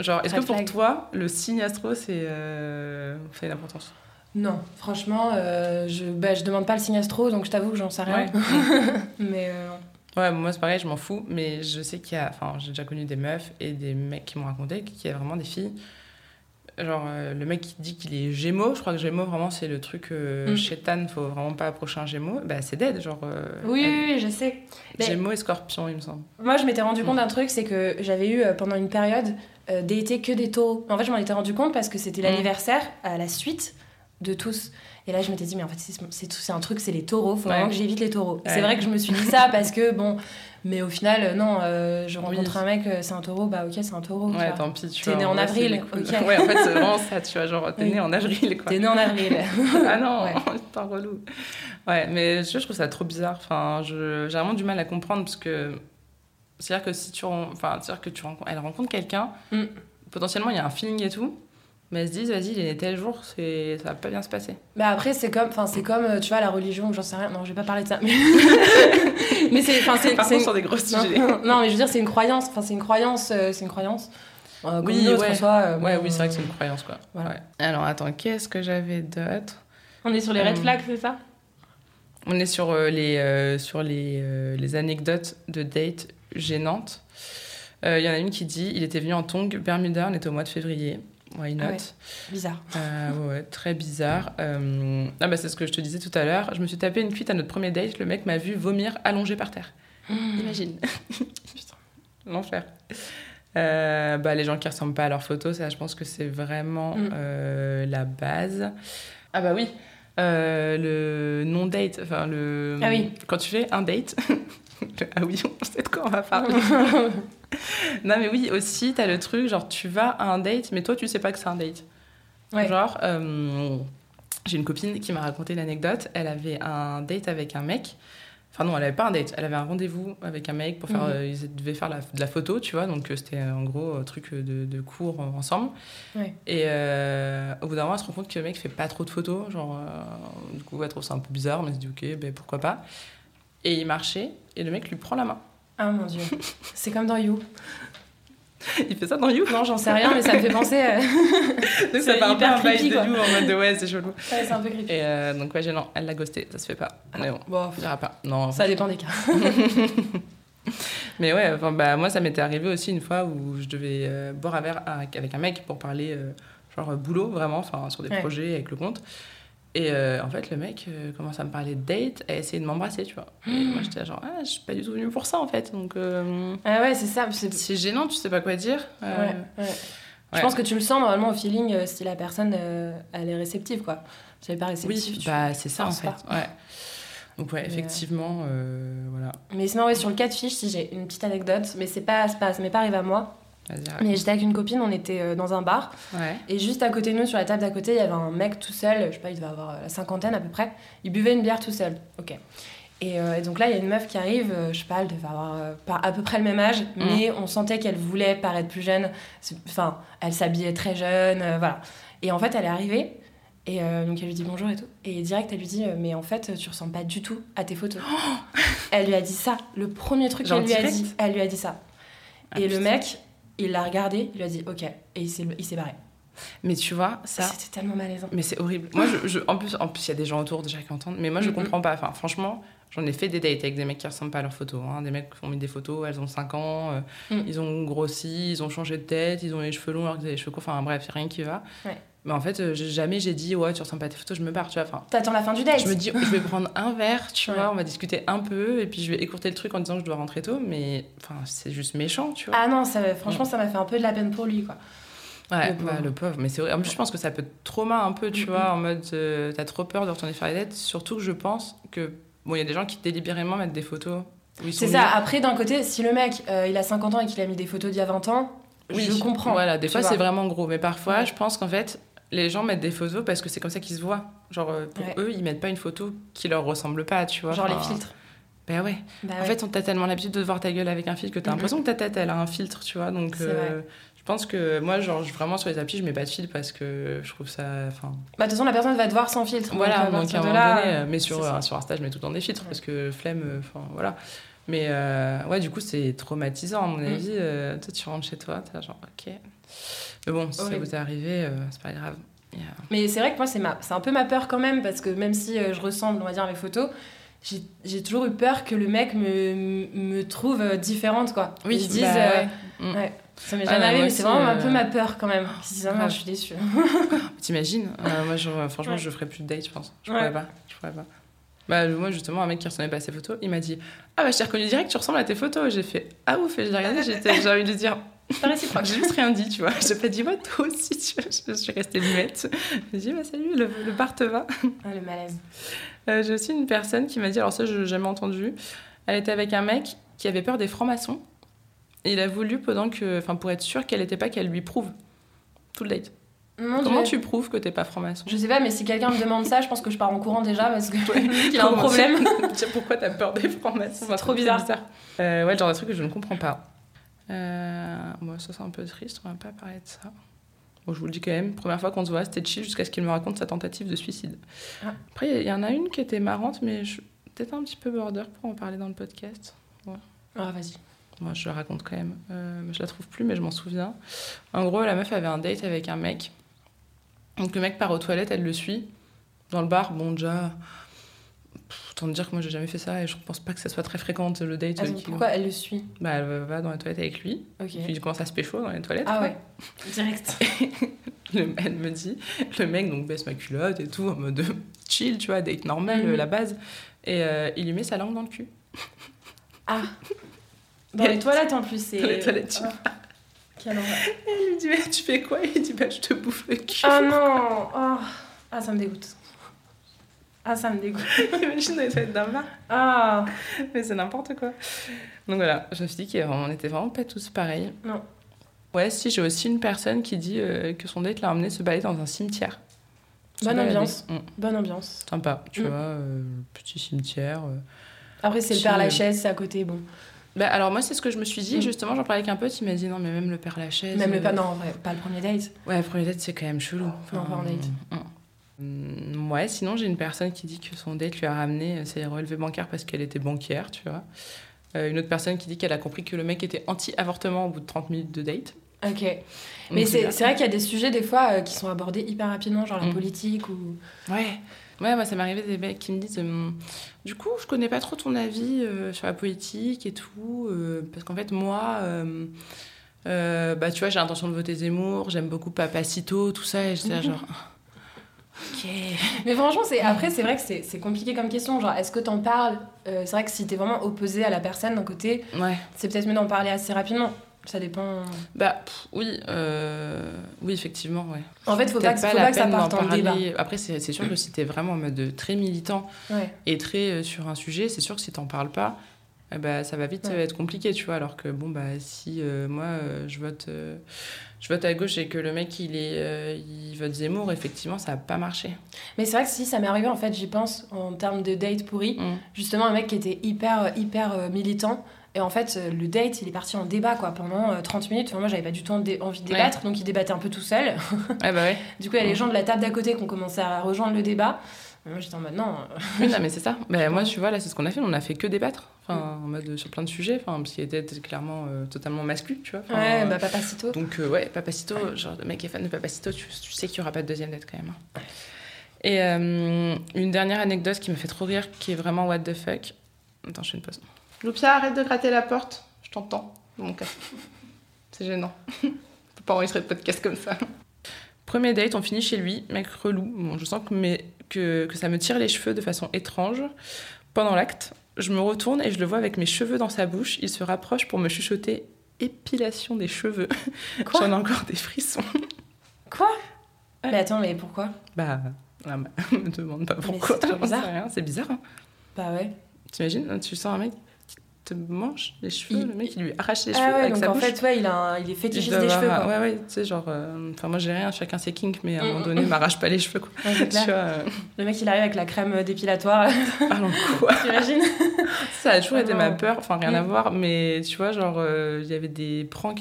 Genre, est-ce que pour flag. toi, le signe astro, c'est euh, ça a une importance Non, franchement, euh, je, bah, je demande pas le signe astro, donc je t'avoue que j'en sais rien. mais euh, Ouais, moi c'est pareil, je m'en fous, mais je sais qu'il y a. Enfin, j'ai déjà connu des meufs et des mecs qui m'ont raconté qu'il y a vraiment des filles genre euh, le mec qui dit qu'il est Gémeaux, je crois que Gémeaux vraiment c'est le truc Mm. chétan, faut vraiment pas approcher un Gémeaux. Bah c'est dead, genre. Oui, elle- oui, oui, je sais. Gémeaux et Scorpion, il me semble. Moi, je m'étais rendu compte d'un truc, c'est que j'avais eu pendant une période euh, daté que des taureaux. En fait, je m'en étais rendu compte parce que c'était Mm. l'anniversaire à la suite de tous. Et là, je m'étais dit, mais en fait, c'est un truc, c'est les taureaux, faut Ouais. vraiment que j'évite les taureaux. Ouais. C'est vrai que je me suis dit ça parce que, bon, mais au final, euh, non, euh, je rencontre Oui. un mec, euh, c'est un taureau, bah ok, c'est un taureau. Ouais, tant pis, tu T'es né en vrai, avril, les couilles. ok. Ouais, en fait, c'est vraiment ça, tu vois. Genre, t'es Oui. né en avril, quoi. T'es né en avril. ah non, Ouais. putain, relou. Ouais, mais je, je trouve ça trop bizarre. Enfin, j'ai vraiment du mal à comprendre parce que. C'est-à-dire que si tu. Enfin, c'est-à-dire que tu rencontres. Elle rencontre quelqu'un, Mm. potentiellement, il y a un feeling et tout. Mais elles se disent, vas-y, il est né tel jour, c'est... ça va pas bien se passer. Bah après c'est comme enfin c'est comme euh, tu vois la religion j'en sais rien non je vais pas parler de ça mais mais c'est enfin c'est Par contre, sur des gros sujets. non, non, mais je veux dire c'est une croyance enfin c'est une croyance euh, c'est une croyance euh, Oui, autre ouais. soi euh, Ouais, bon, oui, c'est vrai que c'est une croyance, quoi. Voilà. Ouais. Alors, attends, qu'est-ce que j'avais d'autre? On est sur les red flags c'est ça? On est sur les, euh, sur les, euh, les anecdotes de date gênantes. Euh, Il y en a une qui dit il était venu en tongue Bermuda, on était au mois de février. Why not? Ah ouais. bizarre Euh, ouais, ouais, très bizarre. Euh, Ah bah, c'est ce que je te disais tout à l'heure. Je me suis tapé une cuite à notre premier date. Le mec m'a vu vomir allongé par terre. Imagine. Putain, l'enfer. Bah, les gens qui ressemblent pas à leurs photos, ça, je pense que c'est vraiment Mm. la base. Ah bah oui. Le non-date, enfin le... Ah oui. Quand tu fais un date, ah oui, on sait de quoi on va parler. non mais oui, aussi, t'as le truc, genre tu vas à un date, mais toi tu sais pas que c'est un date. Ouais. Genre, euh, j'ai une copine qui m'a raconté l'anecdote. Elle avait un date avec un mec. Enfin, non, elle avait pas un date. Elle avait un rendez-vous avec un mec pour faire. Mhm. euh, ils devaient faire la- de la photo, tu vois. Donc, euh, c'était en gros un truc de, de cours ensemble. Ouais. Et euh, au bout d'un moment, elle se rend compte que le mec fait pas trop de photos. Genre, du coup, elle trouve ça un peu bizarre, mais elle se dit, ok, ben pourquoi pas. Et il marchait, et le mec lui prend la main. ah mon dieu c'est comme dans You Il fait ça dans You? non j'en sais rien mais ça me fait penser euh, Donc, ça peu hyper un creepy, de. You en mode de ouais, c'est chelou. ouais, c'est un peu creepy Et euh, donc, ouais, gênant. Elle l'a ghosté, ça se fait pas. Mais bon, bon on dira pas. Non, ça dépend des cas Mais ouais, enfin, bah, moi, ça m'était arrivé aussi une fois où je devais euh, boire un verre avec avec un mec pour parler, euh, genre, boulot, vraiment, enfin, sur des Ouais. projets avec le compte. Et euh, en fait, le mec euh, commence à me parler de date et essayer de m'embrasser, tu vois. Et moi, j'étais genre, ah, je suis pas du tout venue pour ça, en fait. Donc, euh, ah ouais c'est ça c'est gênant, tu sais pas quoi dire. Ouais, ouais. Je pense que tu le sens normalement au feeling si la personne elle est réceptive quoi. Si elle est pas réceptive. Oui, tu- bah, c'est ça, en fait. pas. Ouais. Donc, ouais, Mais, effectivement, voilà. Mais sinon ouais sur le cas de fiche si j'ai une petite anecdote mais c'est pas, pas ça m'est pas arrivé à moi. Mais j'étais avec une copine on était euh, dans un bar Ouais. et juste à côté de nous sur la table d'à côté il y avait un mec tout seul je sais pas il devait avoir euh, la cinquantaine à peu près. Il buvait une bière tout seul. Ok. Et, euh, et donc là, il y a une meuf qui arrive, je sais pas, elle devait avoir euh, à peu près le même âge, mais on sentait qu'elle voulait paraître plus jeune. Enfin, elle s'habillait très jeune, euh, voilà. Et en fait, elle est arrivée, et donc elle lui dit bonjour et tout. Et direct, elle lui dit, mais en fait, tu ressembles pas du tout à tes photos. elle lui a dit ça, le premier truc qu'elle lui a dit, elle lui a dit ça. Ah, et le putain. mec, il l'a regardé, il lui a dit ok, et il s'est barré. Mais tu vois, ça. C'était tellement malaisant. Mais c'est horrible. Moi, je, je- en plus, en plus, il y a des gens autour déjà qui entendent. Mais moi, je comprends pas. Enfin, franchement, j'en ai fait des dates avec des mecs qui ressemblent pas à leurs photos. hein. Des mecs qui ont mis des photos, elles ont 5 ans, euh, Mhm. ils ont grossi, ils ont changé de tête, ils ont les cheveux longs alors qu'ils avaient les cheveux courts. Enfin, bref, rien qui va. Ouais. Mais en fait, euh, jamais j'ai dit, ouais, tu ressembles pas à tes photos, je me barre, tu vois. Enfin, T'attends la fin du date. je me dis, je vais prendre un verre, tu Ouais. vois, on va discuter un peu, et puis je vais écourter le truc en disant que je dois rentrer tôt, mais enfin, c'est juste méchant, tu vois. Ah non, ça, franchement, ça m'a fait un peu de la peine pour lui, quoi. Ouais, Le pauvre. bah, le pauvre. Mais c'est vrai. En plus, je pense que ça peut te trauma un peu, tu vois, en mode euh, t'as trop peur de retourner faire les dettes. Surtout que je pense que, bon, il y a des gens qui délibérément mettent des photos. C'est ça. Après, d'un côté, si le mec, euh, il a 50 ans et qu'il a mis des photos d'il y a 20 ans, je comprends. Voilà, des fois c'est vraiment gros. Mais parfois, Ouais. je pense qu'en fait, les gens mettent des photos parce que c'est comme ça qu'ils se voient. Genre, euh, pour Ouais. eux, ils mettent pas une photo qui leur ressemble pas, tu vois. Genre les Enfin, filtres. Ben ouais. Bah En ouais. fait, on t'a tellement l'habitude de voir ta gueule avec un filtre que t'as Mhm. l'impression que ta tête, elle a un filtre, tu vois. Donc, C'est euh, je pense que moi, genre, vraiment sur les applis, je mets pas de filtre parce que je trouve ça. Enfin, Bah, de toute façon, la personne va te voir sans filtre. Voilà, donc, à un moment là, donné, euh, mais sur, euh, sur Insta, je mets tout le temps des filtres Ouais. parce que flemme, euh, enfin voilà. Mais euh, ouais, du coup, c'est traumatisant à mon Mm. avis. Euh, toi, tu rentres chez toi, t'es genre, ok. Mais bon, si ça vous est arrivé, euh, c'est pas grave. Yeah. Mais c'est vrai que moi, c'est ma... c'est un peu ma peur quand même, parce que même si euh, je ressemble, on va dire, à mes photos, j'ai j'ai toujours eu peur que le mec me, me trouve euh, différente, quoi. Ils se disent, bah ouais. Mm. ouais. Ça m'est jamais ouais, arrivé, mais c'est vraiment un peu ma peur quand même. Si ça grave. je suis déçue. T'imagines Euh, Moi, je- franchement, Ouais. je ferais plus de date, je pense. Je pourrais pas. Je pourrais pas. Bah, moi, justement, un mec qui ressemblait pas à ses photos, il m'a dit Ah, bah, je t'ai reconnu direct, tu ressembles à tes photos. J'ai fait Ah, ouf, et je l'ai regardé, j'étais- j'ai envie de dire Pas réciproque. J'ai juste rien dit, tu vois. J'ai pas dit Ouais, toi aussi, tu vois. Je suis restée muette. J'ai dit Bah, salut, le, le bar te va. Ah, le malaise. Euh, J'ai aussi une personne qui m'a dit Alors, ça, je l'ai jamais entendu. Elle était avec un mec qui avait peur des francs-maçons. Et il a voulu, pendant que. Enfin, pour être sûr qu'elle était pas, qu'elle lui prouve tout le date. Mon Comment Dieu. tu prouves que t'es pas franc-maçon? Je sais pas, mais si quelqu'un me demande ça, je pense que je pars en courant déjà parce que qu'il a un problème. Pourquoi t'as peur des francs-maçons? C'est trop bizarre. Euh, ouais, genre de truc que je ne comprends pas. Euh, bon, ça c'est un peu triste, on va pas parler de ça. Bon, je vous le dis quand même, première fois qu'on se voit, c'était chill jusqu'à ce qu'il me raconte sa tentative de suicide. Ah. Après, il y en a une qui était marrante, mais je... peut-être un petit peu border pour en parler dans le podcast. Ah, vas-y. Moi, je la raconte quand même. Euh, je la trouve plus, mais je m'en souviens. En gros, la meuf avait un date avec un mec. Donc, le mec part aux toilettes, elle le suit. Dans le bar, bon, déjà. Te dire que moi, j'ai jamais fait ça et je pense pas que ça soit très fréquent le date. Ah, euh, qui- pourquoi elle le suit Bah, elle va dans les toilettes avec lui. Ok. Puis il commence à se pécho dans les toilettes. Ah quoi. ouais, direct. Le- elle me dit, le mec donc baisse ma culotte et tout, en mode chill, tu vois, date normal, Mhm. la base. Et euh, il lui met sa langue dans le cul. Ah. Dans les toilettes en plus, c'est. Dans les toilettes, tu Ah. Quelle horreur. Elle lui dit, mais tu fais quoi? Il dit, bah, je te bouffe le cul. Ah non oh. Ah, ça me dégoûte. Ah, ça me dégoûte. Imagine les toilettes d'un bar. Ah Mais c'est n'importe quoi. Donc voilà, je me suis dit qu'on était vraiment pas tous pareils. Non. Ouais, si, j'ai aussi une personne qui dit euh, que son date l'a emmené se balader dans un cimetière. Bonne ambiance. Mm. Bonne ambiance. Sympa, tu Mm. vois, euh, petit cimetière. euh. Après, c'est le Père Lachaise, c'est à côté, bon. Bah, alors moi, c'est ce que je me suis dit. Mm. Justement, j'en parlais avec un pote, il m'a dit non, mais même le père Lachaise. Même le Père. Non, en vrai, pas le premier date. Ouais, le premier date, c'est quand même chelou. Non, pas en date. Mm. Ouais, sinon, j'ai une personne qui dit que son date lui a ramené euh, ses relevés bancaires parce qu'elle était banquière, tu vois. Euh, une autre personne qui dit qu'elle a compris que le mec était anti-avortement au bout de 30 minutes de date. Ok. Mais c'est vrai qu'il y a des sujets, des fois, euh, qui sont abordés hyper rapidement, genre la Mm. politique ou. Ouais. Ouais, moi, ça m'est arrivé des mecs qui me disent Du coup, je connais pas trop ton avis euh, sur la politique et tout, euh, parce qu'en fait, moi, bah, tu vois, j'ai l'intention de voter Zemmour, j'aime beaucoup Papacito, tout ça, et j'étais là, genre. Ok. Mais franchement, c'est après, c'est vrai que c'est c'est compliqué comme question. Genre, est-ce que t'en parles? Euh, C'est vrai que si t'es vraiment opposé à la personne d'un côté, Ouais. c'est peut-être mieux d'en parler assez rapidement. Ça dépend. Bah, pff, oui, euh, oui, effectivement, ouais. En fait, faut pas, que, faut la pas que ça parte en débat. Après, c'est c'est sûr que si t'es vraiment en mode très militant Ouais. et très euh, sur un sujet, c'est sûr que si t'en parles pas, eh ben, ça va vite Ouais. euh, être compliqué, tu vois. Alors que bon, bah, si euh, moi euh, je vote, euh, je vote à gauche et que le mec il est, il vote Zemmour, effectivement, ça va pas marcher. Mais c'est vrai que si ça m'est arrivé, en fait, j'y pense en termes de date pourri. Mm. Justement, un mec qui était hyper, hyper militant. Et en fait, le date, il est parti en débat quoi, pendant euh, 30 minutes. Enfin, moi, j'avais pas du tout envie de Ouais. débattre, donc il débattait un peu tout seul. Ouais, bah du coup, il y a les Mm. gens de la table d'à côté qui ont commencé à rejoindre le débat. Et moi, j'étais en mode non. euh, Oui, non, mais c'est ça. Bah, moi, tu vois, là, c'est ce qu'on a fait. On a fait que débattre, enfin, en mode sur plein de sujets, enfin, parce qu'il était clairement euh, totalement masculin, tu vois. Enfin, ouais, euh, bah, Papacito. Donc, euh, ouais, Papacito, genre, le mec est fan de Papacito, tu, tu sais qu'il n'y aura pas de deuxième date quand même. hein. Et euh, une dernière anecdote qui m'a fait trop rire, qui est vraiment what the fuck. Attends, je fais une pause. Loupia, arrête de gratter la porte. Je t'entends dans mon casque. C'est gênant. Je peux pas enregistrer de podcast comme ça. Premier date, on finit chez lui, mec relou. Bon, je sens que, mais, que, que ça me tire les cheveux de façon étrange. Pendant l'acte, je me retourne et je le vois avec mes cheveux dans sa bouche. Il se rapproche pour me chuchoter épilation des cheveux. J'en ai encore des frissons. Quoi? Mais attends, mais pourquoi? Bah, là, bah, me demande pas pourquoi. c'est bizarre. rien. C'est bizarre. Hein. Bah ouais. T'imagines, tu sens un mec te mange les cheveux, Il- le mec il lui arrache les cheveux Ah ouais, avec donc sa en bouche. fait, ouais, il, a un- il est fétichiste des avoir- cheveux, quoi. Ouais, ouais, tu sais, genre. euh, Enfin, moi j'ai rien, chacun ses kinks, mais à un Mm, moment mm, donné, mm. m'arrache pas les cheveux, quoi. Ouais, tu vois, euh, Le mec, il arrive avec la crème dépilatoire. ah non, quoi. T'imagines Ça a toujours Ah été ma peur, enfin rien à voir, mais tu vois, genre, euh, il y avait des pranks.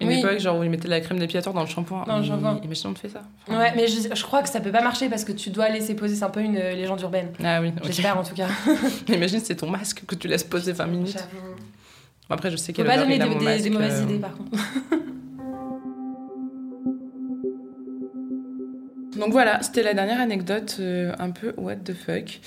Une Oui. époque, genre, où ils mettaient de la crème dépilatoire dans le shampoing. Dans le shampoing. Imagine, on te fait ça. Enfin, Ouais, mais je, je crois que ça peut pas marcher parce que tu dois laisser poser. C'est un peu une euh, légende urbaine. Ah oui, ok. J'espère en tout cas. Imagine, c'est ton masque que tu laisses poser 20 minutes. J'avoue. Bon, Après, je sais Faut qu'elle pas a donner des, des- masque. des mauvaises euh, idées par contre. Donc voilà, c'était la dernière anecdote euh, un peu what the fuck.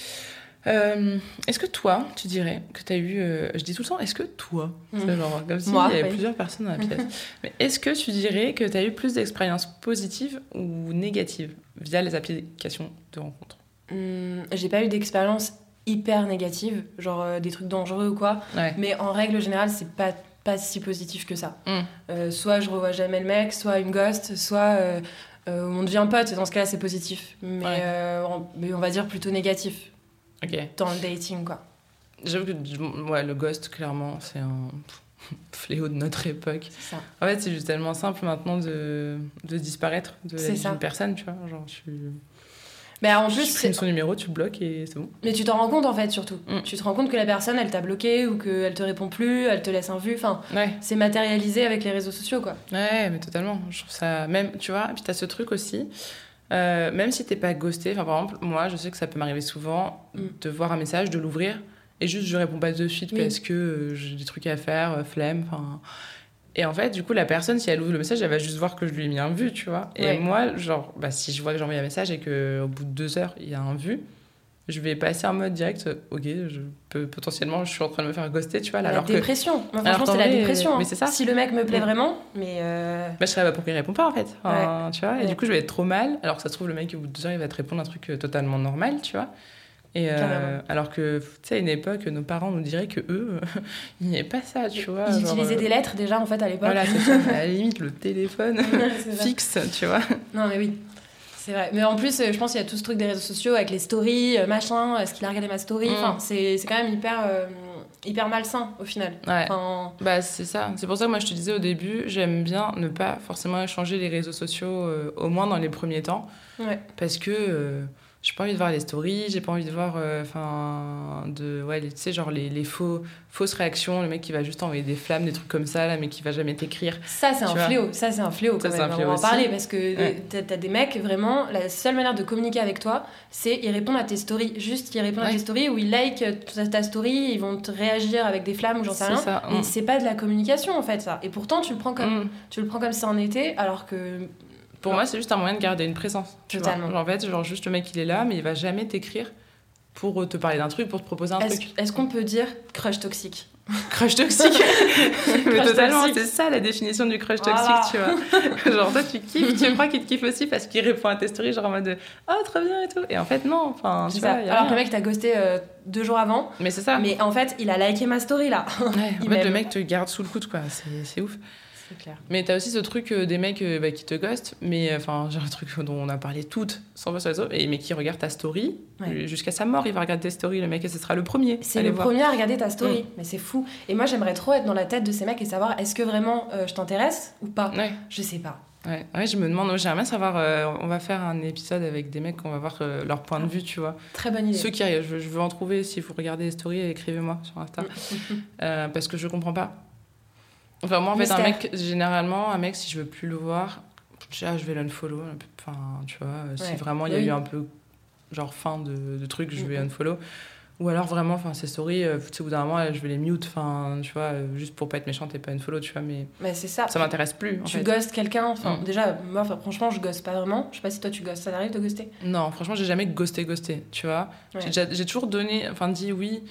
Euh, est-ce que toi, tu dirais que tu as eu. euh, je dis tout le temps, est-ce que toi C'est Mm. genre comme s'il y avait oui. plusieurs personnes dans la pièce. Mais est-ce que tu dirais que tu as eu plus d'expériences positives ou négatives via les applications de rencontres? Hum, J'ai pas eu d'expérience hyper négative, genre euh, des trucs dangereux ou quoi. Ouais. Mais en règle générale, c'est pas, pas si positif que ça. Mm. Soit je revois jamais le mec, soit me ghost, soit on devient pote, dans ce cas-là, c'est positif. Mais, Ouais. on, mais on va dire plutôt négatif Ok. dans le dating, quoi. J'avoue que ouais, le ghost, clairement, c'est un fléau de notre époque. Ça. En fait, c'est juste tellement simple maintenant de, de disparaître de la vie d'une personne, tu vois. Genre, tu, Mais en tu plus, c'est- son numéro, tu bloques et c'est bon. mais tu t'en rends compte en fait, surtout. Mm. Tu te rends compte que la personne, elle t'a bloqué ou qu'elle te répond plus, elle te laisse un vu. Enfin, Ouais. c'est matérialisé avec les réseaux sociaux, quoi. Ouais, mais totalement. Je trouve ça. Même, tu vois, et puis t'as ce truc aussi. Euh, même si t'es pas ghosté, enfin par exemple, moi je sais que ça peut m'arriver souvent Mm. de voir un message, de l'ouvrir et juste je réponds pas de suite Oui. parce que euh, j'ai des trucs à faire, euh, flemme, enfin. Et en fait, du coup, la personne, si elle ouvre le message, elle va juste voir que je lui ai mis un vu, tu vois. Et Ouais. moi, genre, bah, si je vois que j'ai envoyé un message et qu'au bout de deux heures, il y a un vu, je vais passer en mode direct, ok, je peux, potentiellement, je suis en train de me faire ghoster, tu vois. la alors que dépression. Moi, alors franchement, c'est la dépression. mais hein. c'est ça. Si le mec me plaît vraiment, mais. euh, bah, je savais pas pourquoi il répond pas en fait. Tu vois et du coup, je vais être trop mal. Alors que ça se trouve, le mec, au bout de deux heures, il va te répondre un truc euh, totalement normal, tu vois. Et euh, alors que, tu sais, à une époque, nos parents nous diraient que eux, il n'y avait pas ça, tu vois. Ils genre, utilisaient euh, des lettres déjà en fait à l'époque. Voilà, c'est ça. À la limite, le téléphone fixe, tu vois. Non mais oui. C'est vrai. Mais en plus, euh, je pense qu'il y a tout ce truc des réseaux sociaux avec les stories, euh, machin, est-ce qu'il a regardé ma story Mm. Enfin, c'est c'est quand même hyper, euh, hyper malsain au final. Ouais. Enfin, Bah, c'est ça. C'est pour ça que moi, je te disais au début, j'aime bien ne pas forcément échanger les réseaux sociaux, euh, au moins dans les premiers temps. ouais. parce que euh, j'ai pas envie de voir les stories, j'ai pas envie de voir, euh, enfin, de, ouais, les- tu sais, genre les, les faux, fausses réactions, le mec qui va juste envoyer des flammes, des trucs comme ça, là, mais qui va jamais t'écrire. Ça, c'est un vois. fléau. Ça, c'est un fléau quand même. un fléau On va en parler parce que Ouais. t'as t'as des mecs, vraiment, la seule manière de communiquer avec toi, c'est ils répondent à tes stories. Juste, ils répondent à tes stories ou ils like ta, ta story, ils vont te réagir avec des flammes ou j'en sais rien. ça. Et mm. c'est pas de la communication en fait, ça. Et pourtant, tu le prends comme, Mm. tu le prends comme ça en été, alors que. Pour moi, c'est juste un moyen de garder une présence. Tu vois. Totalement. Genre, en fait, genre, juste le mec, il est là, mais il va jamais t'écrire pour te parler d'un truc, pour te proposer un truc. est-ce qu'on peut dire crush toxique? Crush toxique? mais Crush totalement, c'est ça la définition du crush Voilà. toxique, tu vois. genre, toi, tu kiffes, tu crois qu'il te kiffe aussi parce qu'il répond à tes stories, genre en mode oh, trop bien et tout. Et en fait, non, enfin, tu vois, Alors que le mec t'a ghosté euh, deux jours avant, Mais c'est ça. mais en fait, il a liké ma story là. Ouais, en fait, le mec te garde sous le coude, quoi. C'est ouf. Clair. Mais t'as aussi ce truc euh, des mecs euh, bah, qui te ghostent, mais euh, enfin, j'ai un truc dont on a parlé toutes, sans sur les mais qui regarde ta story, Ouais. jusqu'à sa mort, il va regarder tes stories, le mec, et ce sera le premier. C'est le voir. premier à regarder ta story, Mm. mais c'est fou. Et moi, j'aimerais trop être dans la tête de ces mecs et savoir est-ce que vraiment euh, je t'intéresse ou pas? Ouais, Je sais pas. ouais, ouais, je me demande, j'aimerais bien savoir, euh, on va faire un épisode avec des mecs, on va voir euh, leur point de vue, tu vois. Très bonne idée. Ceux qui arrivent, je, je veux en trouver, si vous regardez les stories, écrivez-moi sur Insta. Euh, parce que je comprends pas. Enfin, moi, en fait, un mec, généralement, un mec, si je veux plus le voir, déjà, je vais l'unfollow. Enfin, tu vois, euh, si Ouais. vraiment il y a Oui. eu un peu, genre, fin de, de truc, je vais Mhm. unfollow. Ou alors, vraiment, enfin, ces stories, euh, tu sais, au bout d'un moment, je vais les mute, enfin, tu vois, euh, juste pour pas être méchante et pas unfollow, tu vois, mais Mais c'est ça. ça m'intéresse plus, en tu fait. ghostes quelqu'un. Enfin, Mm. déjà, moi, enfin, franchement, je ghoste pas vraiment. Je sais pas si toi tu ghostes. Ça t'arrive de ghoster? Non, franchement, j'ai jamais ghosté, ghosté, tu vois. Ouais. J'ai déjà- J'ai toujours donné, enfin, dit oui.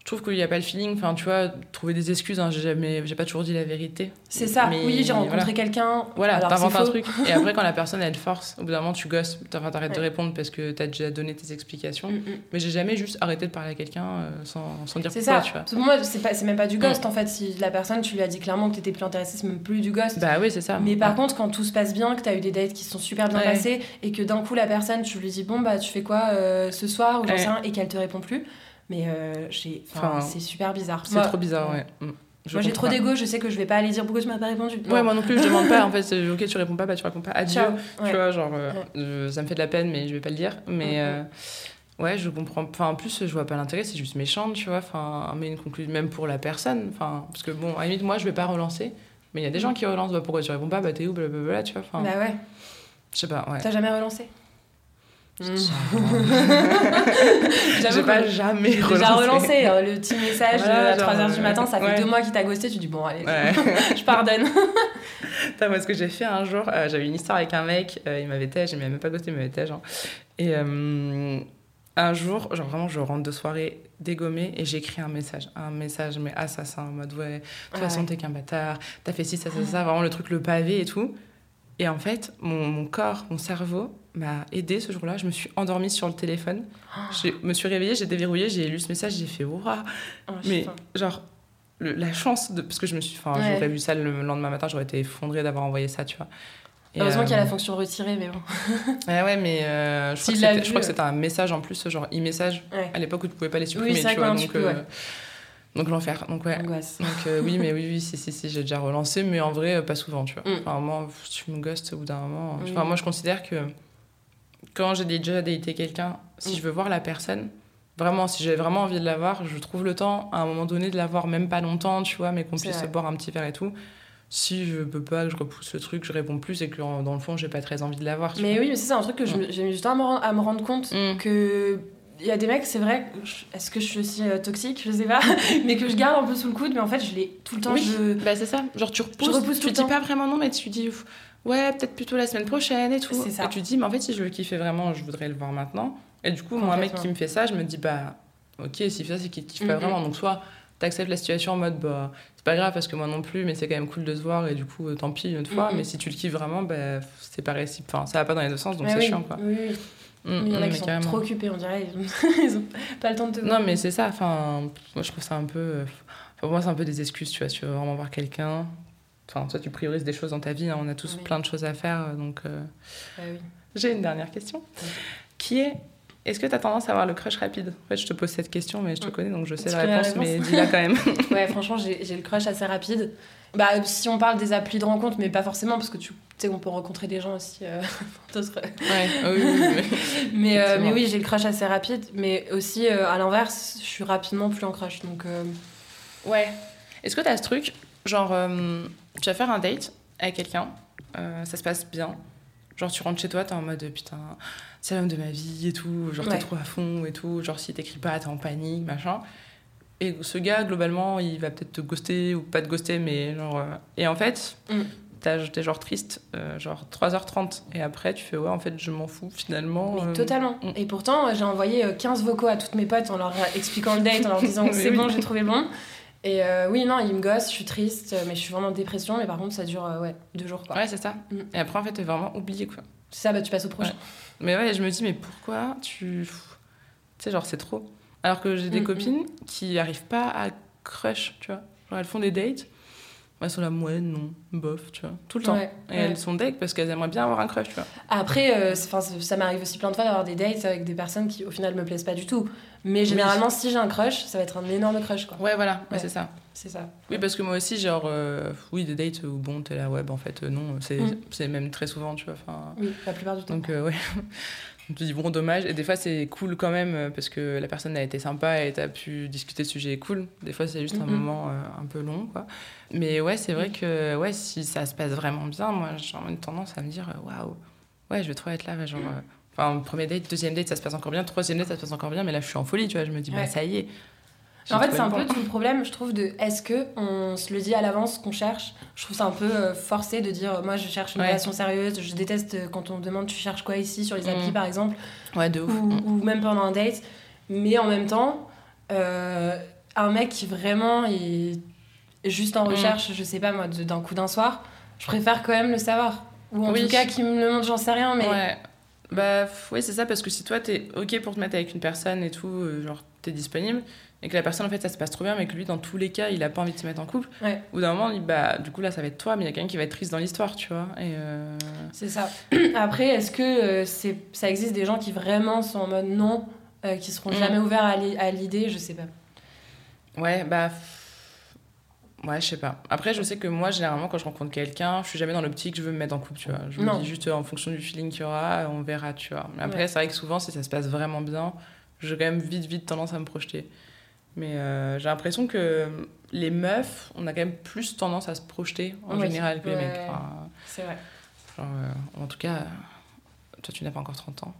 Je trouve qu'il n'y a pas le feeling, enfin, tu vois, trouver des excuses, hein, j'ai jamais, j'ai pas toujours dit la vérité. C'est ça. Mais oui, j'ai rencontré voilà. quelqu'un. Voilà, alors t'inventes un truc. Et après, quand la personne, elle force, au bout d'un moment, tu gosses. Enfin, t'arrêtes de répondre parce que t'as déjà donné tes explications. Mm, mm. Mais j'ai jamais juste arrêté de parler à quelqu'un euh, sans, sans dire pourquoi, ça. tu vois. Pour moi, c'est même pas du ghost en fait. Si la personne, tu lui as dit clairement que t'étais plus intéressée, c'est même plus du ghost. Bah oui, c'est ça. Mais par contre, quand tout se passe bien, que tu as eu des dates qui sont super bien passées et que d'un coup la personne, tu lui dis bon bah tu fais quoi euh, ce soir ou j'en sais et qu'elle te répond plus, mais euh, j'ai, enfin, c'est super bizarre. c'est trop bizarre, ouais. Mm. Je Moi j'ai trop d'ego, je sais que je vais pas aller dire pourquoi tu m'as pas répondu. Non. Ouais, moi non plus, je demande pas. En fait, ok, tu réponds pas, bah tu réponds pas. Adieu. Ciao. Tu Ouais. vois, genre, euh, Ouais. ça me fait de la peine, mais je vais pas le dire. Mais Mhm. euh, ouais, je comprends. Enfin, en plus, je vois pas l'intérêt, c'est juste méchant, tu vois. Enfin, mais une conclusion, même pour la personne. Enfin, parce que bon, à la limite, moi, je vais pas relancer. Mais il y a des gens qui relancent, bah pourquoi tu réponds pas, bah t'es où, blablabla, tu vois. Enfin, Bah ouais. je sais pas, ouais. T'as jamais relancé? J'ai pas jamais j'ai relancé. déjà relancé euh, le petit message Voilà, euh, à genre, 3h du euh, matin, ça fait ouais. deux mois qu'il t'a ghosté, tu dis bon allez, Ouais. je pardonne. Putain, moi, ce que j'ai fait un jour, euh, j'avais une histoire avec un mec, euh, il m'avait têche, il m'avait même pas ghosté, il m'avait têche. hein. Et, euh, un jour, genre vraiment, je rentre de soirée dégommée et j'écris un message. Un message, mais assassin, en mode ouais, de toute façon, t'es qu'un bâtard, t'as fait ci, ça, ça, ça, vraiment le truc, le pavé et tout. Et en fait, mon, mon corps, mon cerveau m'a aidé ce jour-là. Je me suis endormie sur le téléphone. Je me suis réveillée, j'ai déverrouillé, j'ai lu ce message, j'ai fait waouh. Oh, Mais putain. genre, le- la chance de. Parce que je me suis. Enfin, Ouais. j'aurais vu ça le lendemain matin, j'aurais été effondrée d'avoir envoyé ça, tu vois. Et, Heureusement euh, qu'il y a la fonction retirée, mais bon. Ouais, ouais, mais euh, je, crois que c'était- je vu, crois que euh. c'était un message en plus, genre e-message, Ouais. à l'époque où tu pouvais pas les supprimer, Oui, tu vois. Donc, euh, donc l'enfer. Donc, ouais. Angoisse. Donc, euh, oui, mais oui, oui, si, si, si, j'ai déjà relancé, mais en vrai, euh, pas souvent, tu vois. Mm. Enfin, moi, tu me ghostes au bout d'un moment. Enfin, moi, je considère que quand j'ai déjà daté quelqu'un, si je veux voir la personne, vraiment, si j'ai vraiment envie de la voir, je trouve le temps, à un moment donné, de la voir, même pas longtemps, tu vois, mais qu'on puisse vrai. boire un petit verre et tout. Si je peux pas, que je repousse le truc, je réponds plus et que dans le fond, j'ai pas très envie de la voir. tu Mais vois. oui, mais ça, c'est un truc que je j'ai mis du temps à me, rendre compte Mm. que. Il y a des mecs, c'est vrai, je- est-ce que je suis aussi euh, toxique? Je sais pas, mais que je garde un peu sous le coude, mais en fait, je l'ai tout le temps. Oui, Je... bah c'est ça. Genre tu repousses, repousse tout tu le dis temps. pas vraiment non, mais tu dis ouais, peut-être plutôt la semaine prochaine et tout. Ça. Et tu dis, mais en fait, si je le kiffais vraiment, je voudrais le voir maintenant. Et du coup, moi, un mec qui me fait ça, je me dis, bah ok, s'il fait ça, c'est qu'il kiffe pas Mhm. vraiment. Donc soit t'acceptes la situation en mode, bah c'est pas grave parce que moi non plus, mais c'est quand même cool de se voir et du coup, euh, tant pis une autre fois. Mais si tu le kiffes vraiment, bah c'est pas réciproque. Enfin, ça va pas dans les deux sens, donc c'est oui, chiant quoi. Oui, oui. Mm, Mais il y en a mm, qui mais sont carrément. trop occupés, on dirait. Ils ont, ils ont pas le temps de te Non, mais c'est ça. Enfin, moi, je trouve ça un peu. euh, enfin, pour moi, c'est un peu des excuses, tu vois. Si tu veux vraiment voir quelqu'un. Enfin, toi, tu priorises des choses dans ta vie. hein, on a tous Oui. plein de choses à faire. euh, Donc, euh, oui. j'ai une dernière question. Qui est. Est-ce que tu as tendance à avoir le crush rapide? En fait, je te pose cette question, mais je te Mm. connais, donc je sais la réponse, mais dis-la quand même. Ouais, franchement, j'ai le crush assez rapide. Bah, si on parle des applis de rencontre, mais pas forcément, parce que tu sais, on peut rencontrer des gens aussi. euh, ouais, oui, oui, oui. mais, euh, mais oui, j'ai le crush assez rapide, mais aussi euh, à l'inverse, je suis rapidement plus en crush. Donc, Ouais. Est-ce que tu as ce truc Genre, tu vas faire un date avec quelqu'un, euh, ça se passe bien. Genre, tu rentres chez toi, t'es en mode putain, c'est l'homme de ma vie et tout. Genre, t'es Ouais. trop à fond et tout. Genre, si t'écris pas, t'es en panique, machin. Et ce gars, globalement, il va peut-être te ghoster ou pas te ghoster, mais genre. euh, Et en fait, Mm. t'es genre triste, euh, genre 3h30. Et après, tu fais ouais, en fait, je m'en fous finalement. mais totalement. mm. Et pourtant, j'ai envoyé euh, 15 vocaux à toutes mes potes en leur expliquant le date, en leur disant c'est oui. bon, j'ai trouvé le bon. Et euh, oui, non, il me gosse, je suis triste, mais je suis vraiment en dépression. Mais par contre, ça dure euh, ouais, deux jours. Quoi. Ouais, c'est ça. Mm. Et après, en fait, t'es vraiment oublié, quoi. C'est ça, bah, tu passes au prochain. Mais ouais, je me dis, mais pourquoi tu. Tu sais, genre, c'est trop. Alors que j'ai des Mm, copines qui arrivent pas à crush, tu vois. Genre, elles font des dates, elles sont là, ouais, non, bof, tu vois, tout le temps. Ouais, Et ouais. elles sont deg parce qu'elles aimeraient bien avoir un crush, tu vois. Après, euh, ça m'arrive aussi plein de fois d'avoir des dates avec des personnes qui, au final, me plaisent pas du tout. Mais généralement, si j'ai un crush, ça va être un énorme crush, quoi. Ouais, voilà, ouais, Ouais. c'est ça. C'est ça. Oui, parce que moi aussi, genre, euh, oui, des dates où bon, t'es là, ouais, bah, en fait, euh, non, c'est Mm. même très souvent, tu vois. Oui, la plupart du temps. Donc, euh, ouais. On te dit, bon, dommage. Et des fois, c'est cool quand même euh, parce que la personne a été sympa et t'as pu discuter de sujets cool. Des fois, c'est juste un Mhm. moment euh, un peu long, quoi. Mais ouais, c'est vrai que ouais, si ça se passe vraiment bien, moi, j'ai une tendance à me dire, euh, waouh, ouais, je vais trop être là. Genre, enfin, premier date, deuxième date, ça se passe encore bien. Troisième date, ça se passe encore bien. Mais là, je suis en folie, tu vois. Je me dis, bah, Ouais. ça y est. En fait, c'est un peu tout le problème, je trouve, de est-ce que on se le dit à l'avance qu'on cherche Je trouve ça un peu euh, forcé de dire, moi, je cherche une Ouais. relation sérieuse. Je déteste euh, quand on me demande, tu cherches quoi ici, sur les applis, Mm. par exemple, Ouais, de ouf. ou, Mm. ou même pendant un date. Mais en même temps, euh, un mec qui vraiment est juste en Mm. recherche, je sais pas moi, d'un coup d'un soir, je préfère quand même le savoir. Ou en Oui. tout cas, qu'il me le montre, j'en sais rien, mais. Ouais. Bah, oui, c'est ça, parce que si toi, t'es OK pour te mettre avec une personne et tout, genre, t'es disponible, et que la personne, en fait, ça se passe trop bien, mais que lui, dans tous les cas, il a pas envie de se mettre en couple, Ouais. bout d'un moment, il dit, bah, du coup, là, ça va être toi, mais il y a quelqu'un qui va être triste dans l'histoire, tu vois. Et euh, C'est ça. Après, est-ce que euh, c'est, ça existe des gens qui vraiment sont en mode non, euh, qui seront Mm. jamais ouverts à, l'i- à l'idée? Je sais pas. Ouais, bah. Ouais, je sais pas. Après, je sais que moi, généralement, quand je rencontre quelqu'un, je suis jamais dans l'optique, je veux me mettre en couple, tu vois. Je Non. me dis juste, euh, en fonction du feeling qu'il y aura, on verra, tu vois. Mais après, Ouais. c'est vrai que souvent, si ça se passe vraiment bien, j'ai quand même vite, vite tendance à me projeter. Mais euh, j'ai l'impression que les meufs, on a quand même plus tendance à se projeter en Oui. général que les mecs. Enfin, C'est vrai. genre, euh, en tout cas, euh, toi, tu n'as pas encore 30 ans.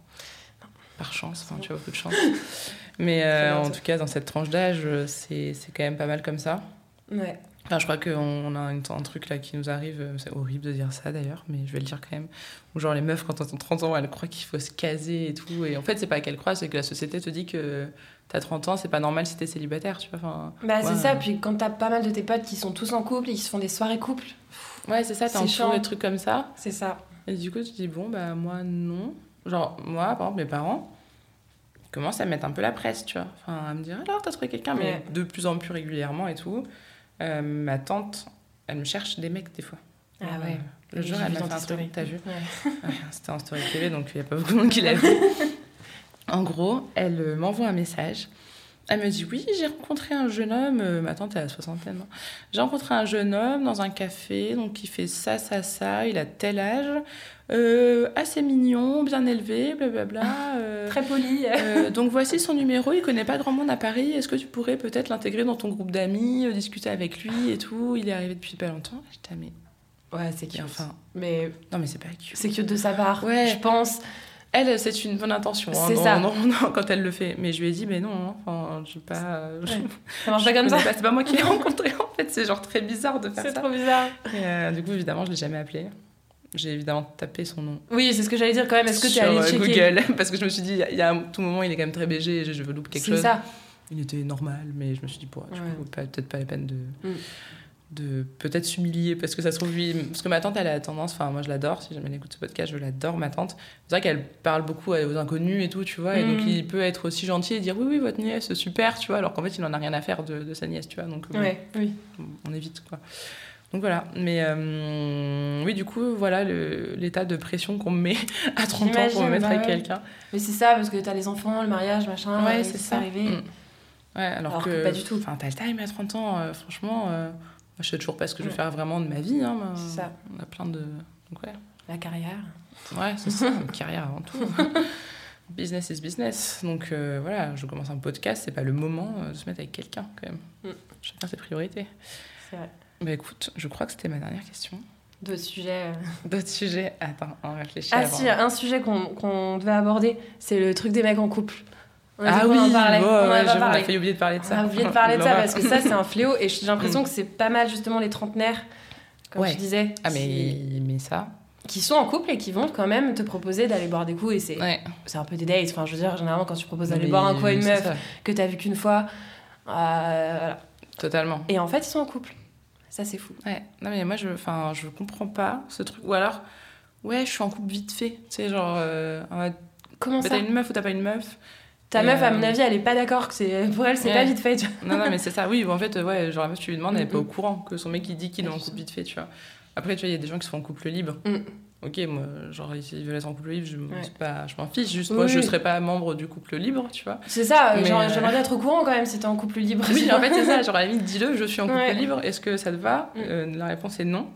Par chance, enfin, tu as beaucoup de chance. Mais euh, en tout cas, dans cette tranche d'âge, c'est quand même pas mal comme ça. Ouais. Enfin, je crois qu'on a un, un truc là qui nous arrive, c'est horrible de dire ça d'ailleurs, mais je vais le dire quand même. Où genre les meufs, quand elles ont 30 ans, elles croient qu'il faut se caser et tout. Et en fait, c'est pas qu'elles croient, c'est que la société te dit que t'as 30 ans, c'est pas normal si t'es célibataire, tu vois. Enfin, Bah, ouais. c'est ça, puis quand t'as pas mal de tes potes qui sont tous en couple et qui se font des soirées couple, Ouais, c'est ça, t'as un chiant. des trucs comme ça. c'est ça. Et du coup, tu te dis, bon, bah moi, non. Genre, moi, par exemple, mes parents commencent à mettre un peu la presse, tu vois. Enfin, à me dire, alors, t'as trouvé quelqu'un, mais Ouais. de plus en plus régulièrement et tout. Euh, ma tante, elle me cherche des mecs des fois. Ah Euh, ouais. Le jour, elle m'a fait un truc, t'as vu Ouais. Ouais, C'était en story TV, donc il n'y a pas beaucoup de monde qui l'a vu. en gros, elle euh, m'envoie un message. Elle me dit Oui, j'ai rencontré un jeune homme. euh, ma tante est à la soixantaine. hein. J'ai rencontré un jeune homme dans un café, donc il fait ça, ça, ça. Il a tel âge. euh, assez mignon, bien élevé, blablabla. euh, Très poli. donc voici son numéro, il connaît pas grand monde à Paris. Est-ce que tu pourrais peut-être l'intégrer dans ton groupe d'amis, discuter avec lui et tout? Il est arrivé depuis pas longtemps. J'étais ah, mais Ouais, c'est cute. enfin, Mais non mais c'est pas cute. c'est cute de sa part, Ouais. je pense. Elle, c'est une bonne intention. hein, C'est ça. Non, non, quand elle le fait. Mais je lui ai dit, mais non, hein, enfin, je pas. euh, je- Ouais. Ça marche pas comme ça C'est pas moi qui l'ai rencontré en fait. C'est genre très bizarre de faire C'est ça. trop bizarre. Et, euh, du coup, évidemment, je l'ai jamais appelé. J'ai évidemment tapé son nom. Oui, c'est ce que j'allais dire quand même. Est-ce que t'es sur allé euh, checker? Google Parce que je me suis dit, il y a- il y a un tout moment, il est quand même très BG et je, je veux louper quelque C'est chose. ça. Il était normal, mais je me suis dit, Ouais. pas- peut-être pas la peine de. Mm. De peut-être s'humilier parce que ça se trouve lui parce que ma tante elle a tendance enfin moi je l'adore si jamais elle écoute ce podcast je l'adore ma tante c'est vrai qu'elle parle beaucoup aux inconnus et tout tu vois et donc Mm. il peut être aussi gentil et dire oui oui votre nièce super tu vois alors qu'en fait il en a rien à faire de, de sa nièce tu vois donc bon, Ouais, oui. on évite quoi donc voilà mais euh, oui du coup voilà l'état de pression qu'on me met à 30 ans pour me mettre bah avec ouais. quelqu'un Mais c'est ça, parce que t'as les enfants, le mariage, machin. ouais euh, c'est ça arrivé. Mm. ouais alors, Alors que, que pas du tout. enfin t'as le time à 30 ans euh, franchement euh, je sais toujours pas ce que je vais Mm. faire vraiment de ma vie hein, C'est ça. on a plein de donc ouais La carrière. Ouais, c'est ça, une carrière avant tout. business is business. Donc euh, voilà, je commence un podcast, c'est pas le moment euh, de se mettre avec quelqu'un quand même. Mm. Chacun ses priorités. C'est vrai. Bah écoute, je crois que c'était ma dernière question. D'autres sujets. euh. D'autres sujets Attends, on réfléchit Ah avant. si, un sujet qu'on qu'on devait aborder, c'est le truc des mecs en couple. On Ah oui, en parlait. on en ouais, on a failli oublier de parler de On ça. a oublié de parler de ça parce que ça, c'est un fléau et j'ai l'impression Mm. que c'est pas mal justement les trentenaires, comme Ouais. tu disais, Ah mais, qui, mais ça, qui sont en couple et qui vont quand même te proposer d'aller boire des coups et c'est ouais. un peu des dates. Enfin, je veux dire, généralement, quand tu proposes d'aller boire un coup à une meuf ça, que t'as vu qu'une fois, euh, voilà. Totalement. Et en fait, ils sont en couple. Ça, c'est fou. Ouais, non mais moi je, je comprends pas ce truc. Ou alors, ouais, je suis en couple vite fait. Tu sais, genre, euh, Comment bah, ça t'as une meuf ou t'as pas une meuf Ta meuf, à euh, mon avis, elle est pas d'accord que c'est pour elle, c'est Ouais. pas vite fait. tu vois. Non, non, mais c'est ça, oui. En fait, ouais, genre la meuf, tu lui demandes, elle est pas au courant que son mec il dit qu'il est en couple vite fait, tu vois. Après, tu vois, il y a des gens qui sont en couple libre. Mm. Ok, moi, genre, s'ils veulent être en couple libre, je, Ouais. c'est pas, je m'en fiche. Juste, Oui, moi, je oui. serais pas membre du couple libre, tu vois. C'est ça, euh, Mais, genre, euh, j'aimerais être au courant quand même si t'es en couple libre. Oui, en fait, c'est ça. Genre, à la limite, dis-le, je suis en couple Ouais. libre. Est-ce que ça te va? Mm. Euh, La réponse est non.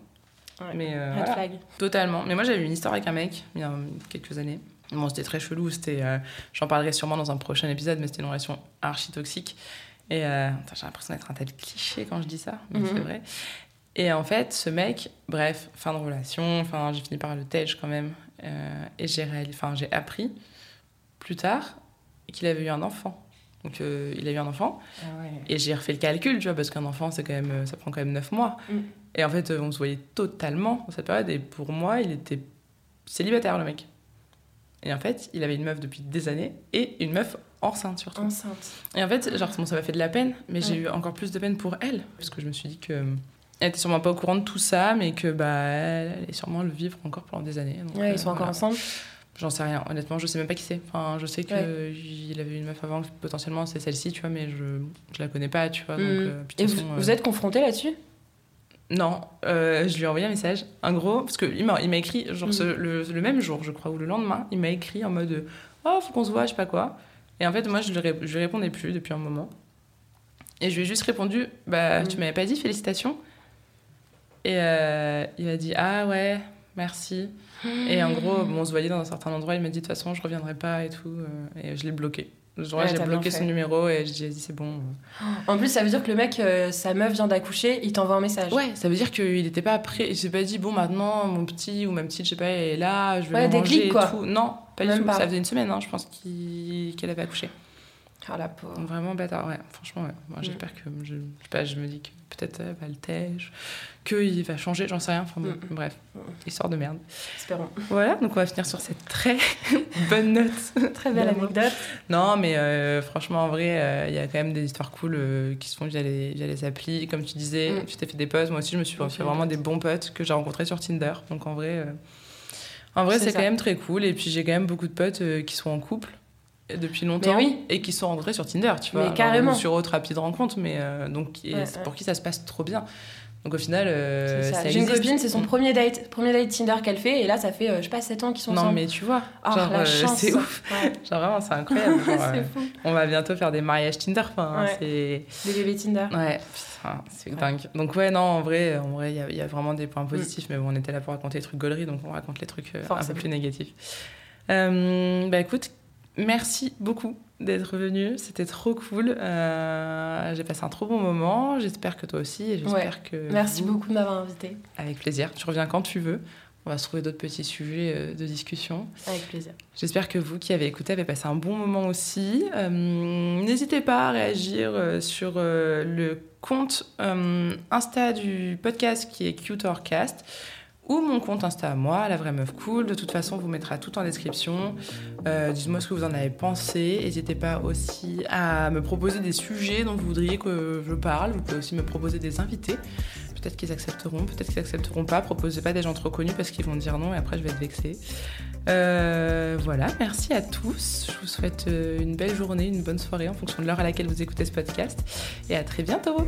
Ouais. Mais euh, Red voilà. flag. Totalement. Mais moi, j'avais eu une histoire avec un mec il y a quelques années. Bon, c'était très chelou. C'était, euh, j'en parlerai sûrement dans un prochain épisode, mais c'était une relation archi toxique. Et euh, j'ai l'impression d'être un tel cliché quand je dis ça, mais Mhm. c'est vrai. Et en fait, ce mec, bref, fin de relation, enfin, j'ai fini par le tège quand même. Euh, et j'ai enfin, j'ai appris plus tard qu'il avait eu un enfant. Donc, euh, il a eu un enfant. Et j'ai refait le calcul, tu vois, parce qu'un enfant, c'est quand même, ça prend quand même 9 mois. Mm. Et en fait, on se voyait totalement dans cette période. Et pour moi, il était célibataire, le mec. Et en fait, il avait une meuf depuis des années et une meuf enceinte surtout. Enceinte. Et en fait, genre, bon, ça m'a fait de la peine, mais j'ai eu encore plus de peine pour elle. Parce que je me suis dit que. euh, Elle était sûrement pas au courant de tout ça, mais que bah elle allait sûrement le vivre encore pendant des années. Donc, Ouais, euh, ils sont encore voilà. ensemble. J'en sais rien, honnêtement, je sais même pas qui c'est. Enfin, je sais qu'il Ouais. avait une meuf avant, potentiellement c'est celle-ci, tu vois, mais je, je la connais pas, tu vois. Donc, Mm. euh, Et vous, vous euh, êtes confrontés là-dessus? Non, euh, je lui ai envoyé un message. En gros, parce qu'il m'a, il m'a écrit, genre Mm. ce- le, le même jour, je crois, ou le lendemain, il m'a écrit en mode Oh, faut qu'on se voit, je sais pas quoi. Et en fait, moi, je lui, je lui répondais plus depuis un moment. Et je lui ai juste répondu Bah, Mm. tu m'avais pas dit félicitations Et euh, il m'a dit Ah ouais, merci. Et en gros, bon, on se voyait dans un certain endroit, il m'a dit De toute façon, je reviendrai pas et tout. euh, Et je l'ai bloqué. Ouais, j'ai bloqué son numéro et j'ai dit C'est bon. En plus, ça veut dire que le mec, euh, sa meuf vient d'accoucher, il t'envoie un message. Ouais, ça veut dire qu'il était pas prêt. Il s'est pas dit, bon, maintenant, mon petit ou ma petite, je sais pas, est là, je vais Ouais, le manger déclic, et quoi. tout. Non, pas Même du tout. pas. Ça faisait une semaine, hein, je pense, qu'elle avait accouché. Ah la. Vraiment bâtard, ouais. Franchement, ouais. Moi, j'espère que. Je, je sais pas, je me dis que peut-être elle va le tèche, qu'il va changer, j'en sais rien. Enfin, bon, Mm. bref, histoire de merde. Espérons. Voilà, donc on va finir sur cette très bonne note. Très belle anecdote. Non, mais euh, franchement, en vrai, euh, il y a quand même des histoires cool euh, qui se font via les, via les applis. Comme tu disais, Mm. tu t'es fait des potes. Moi aussi, je me suis fait vraiment des bons potes que j'ai rencontrés sur Tinder. Donc en vrai, euh, en vrai C'est quand même très cool. Et puis j'ai quand même beaucoup de potes euh, qui sont en couple euh, depuis longtemps oui. et qui sont rencontrés sur Tinder, tu Mais vois. carrément. ou sur autre rapide rencontre, mais euh, donc Ouais, ouais. pour qui ça se passe trop bien. Donc au final, euh, ça. ça J'ai une copine, c'est son Mm. premier date, premier date Tinder qu'elle fait, et là ça fait, euh, je sais pas, 7 ans qu'ils sont Non, ensemble. mais tu vois, Ah, genre, euh, c'est ouf. Ouais. Genre vraiment, c'est incroyable. Genre, euh, fou. on va bientôt faire des mariages Tinder. Enfin, Ouais. c'est. Des bébés Tinder. Ouais, c'est dingue. Donc ouais, non, en vrai, en vrai, il y a- y, a vraiment des points positifs, mais bon, on était là pour raconter les trucs gauleries, donc on raconte les trucs euh, un peu plus négatifs. Bah écoute, merci beaucoup d'être venu, c'était trop cool. Euh, J'ai passé un trop bon moment, j'espère que toi aussi, et j'espère Ouais. que... Merci vous- beaucoup de m'avoir invité. Avec plaisir, tu reviens quand tu veux. On va se trouver d'autres petits sujets euh, de discussion. Avec plaisir. J'espère que vous qui avez écouté avez passé un bon moment aussi. Euh, N'hésitez pas à réagir sur le compte euh, Insta du podcast qui est Cutorcast ou mon compte Insta à moi, la vraie meuf cool. De toute façon, on vous mettra tout en description. Euh, Dites-moi ce que vous en avez pensé. N'hésitez pas aussi à me proposer des sujets dont vous voudriez que je parle. Vous pouvez aussi me proposer des invités. Peut-être qu'ils accepteront, peut-être qu'ils accepteront pas. Proposez pas des gens trop connus parce qu'ils vont dire non et après je vais être vexée. Euh, voilà, merci à tous. Je vous souhaite euh, une belle journée, une bonne soirée en fonction de l'heure à laquelle vous écoutez ce podcast. Et à très bientôt.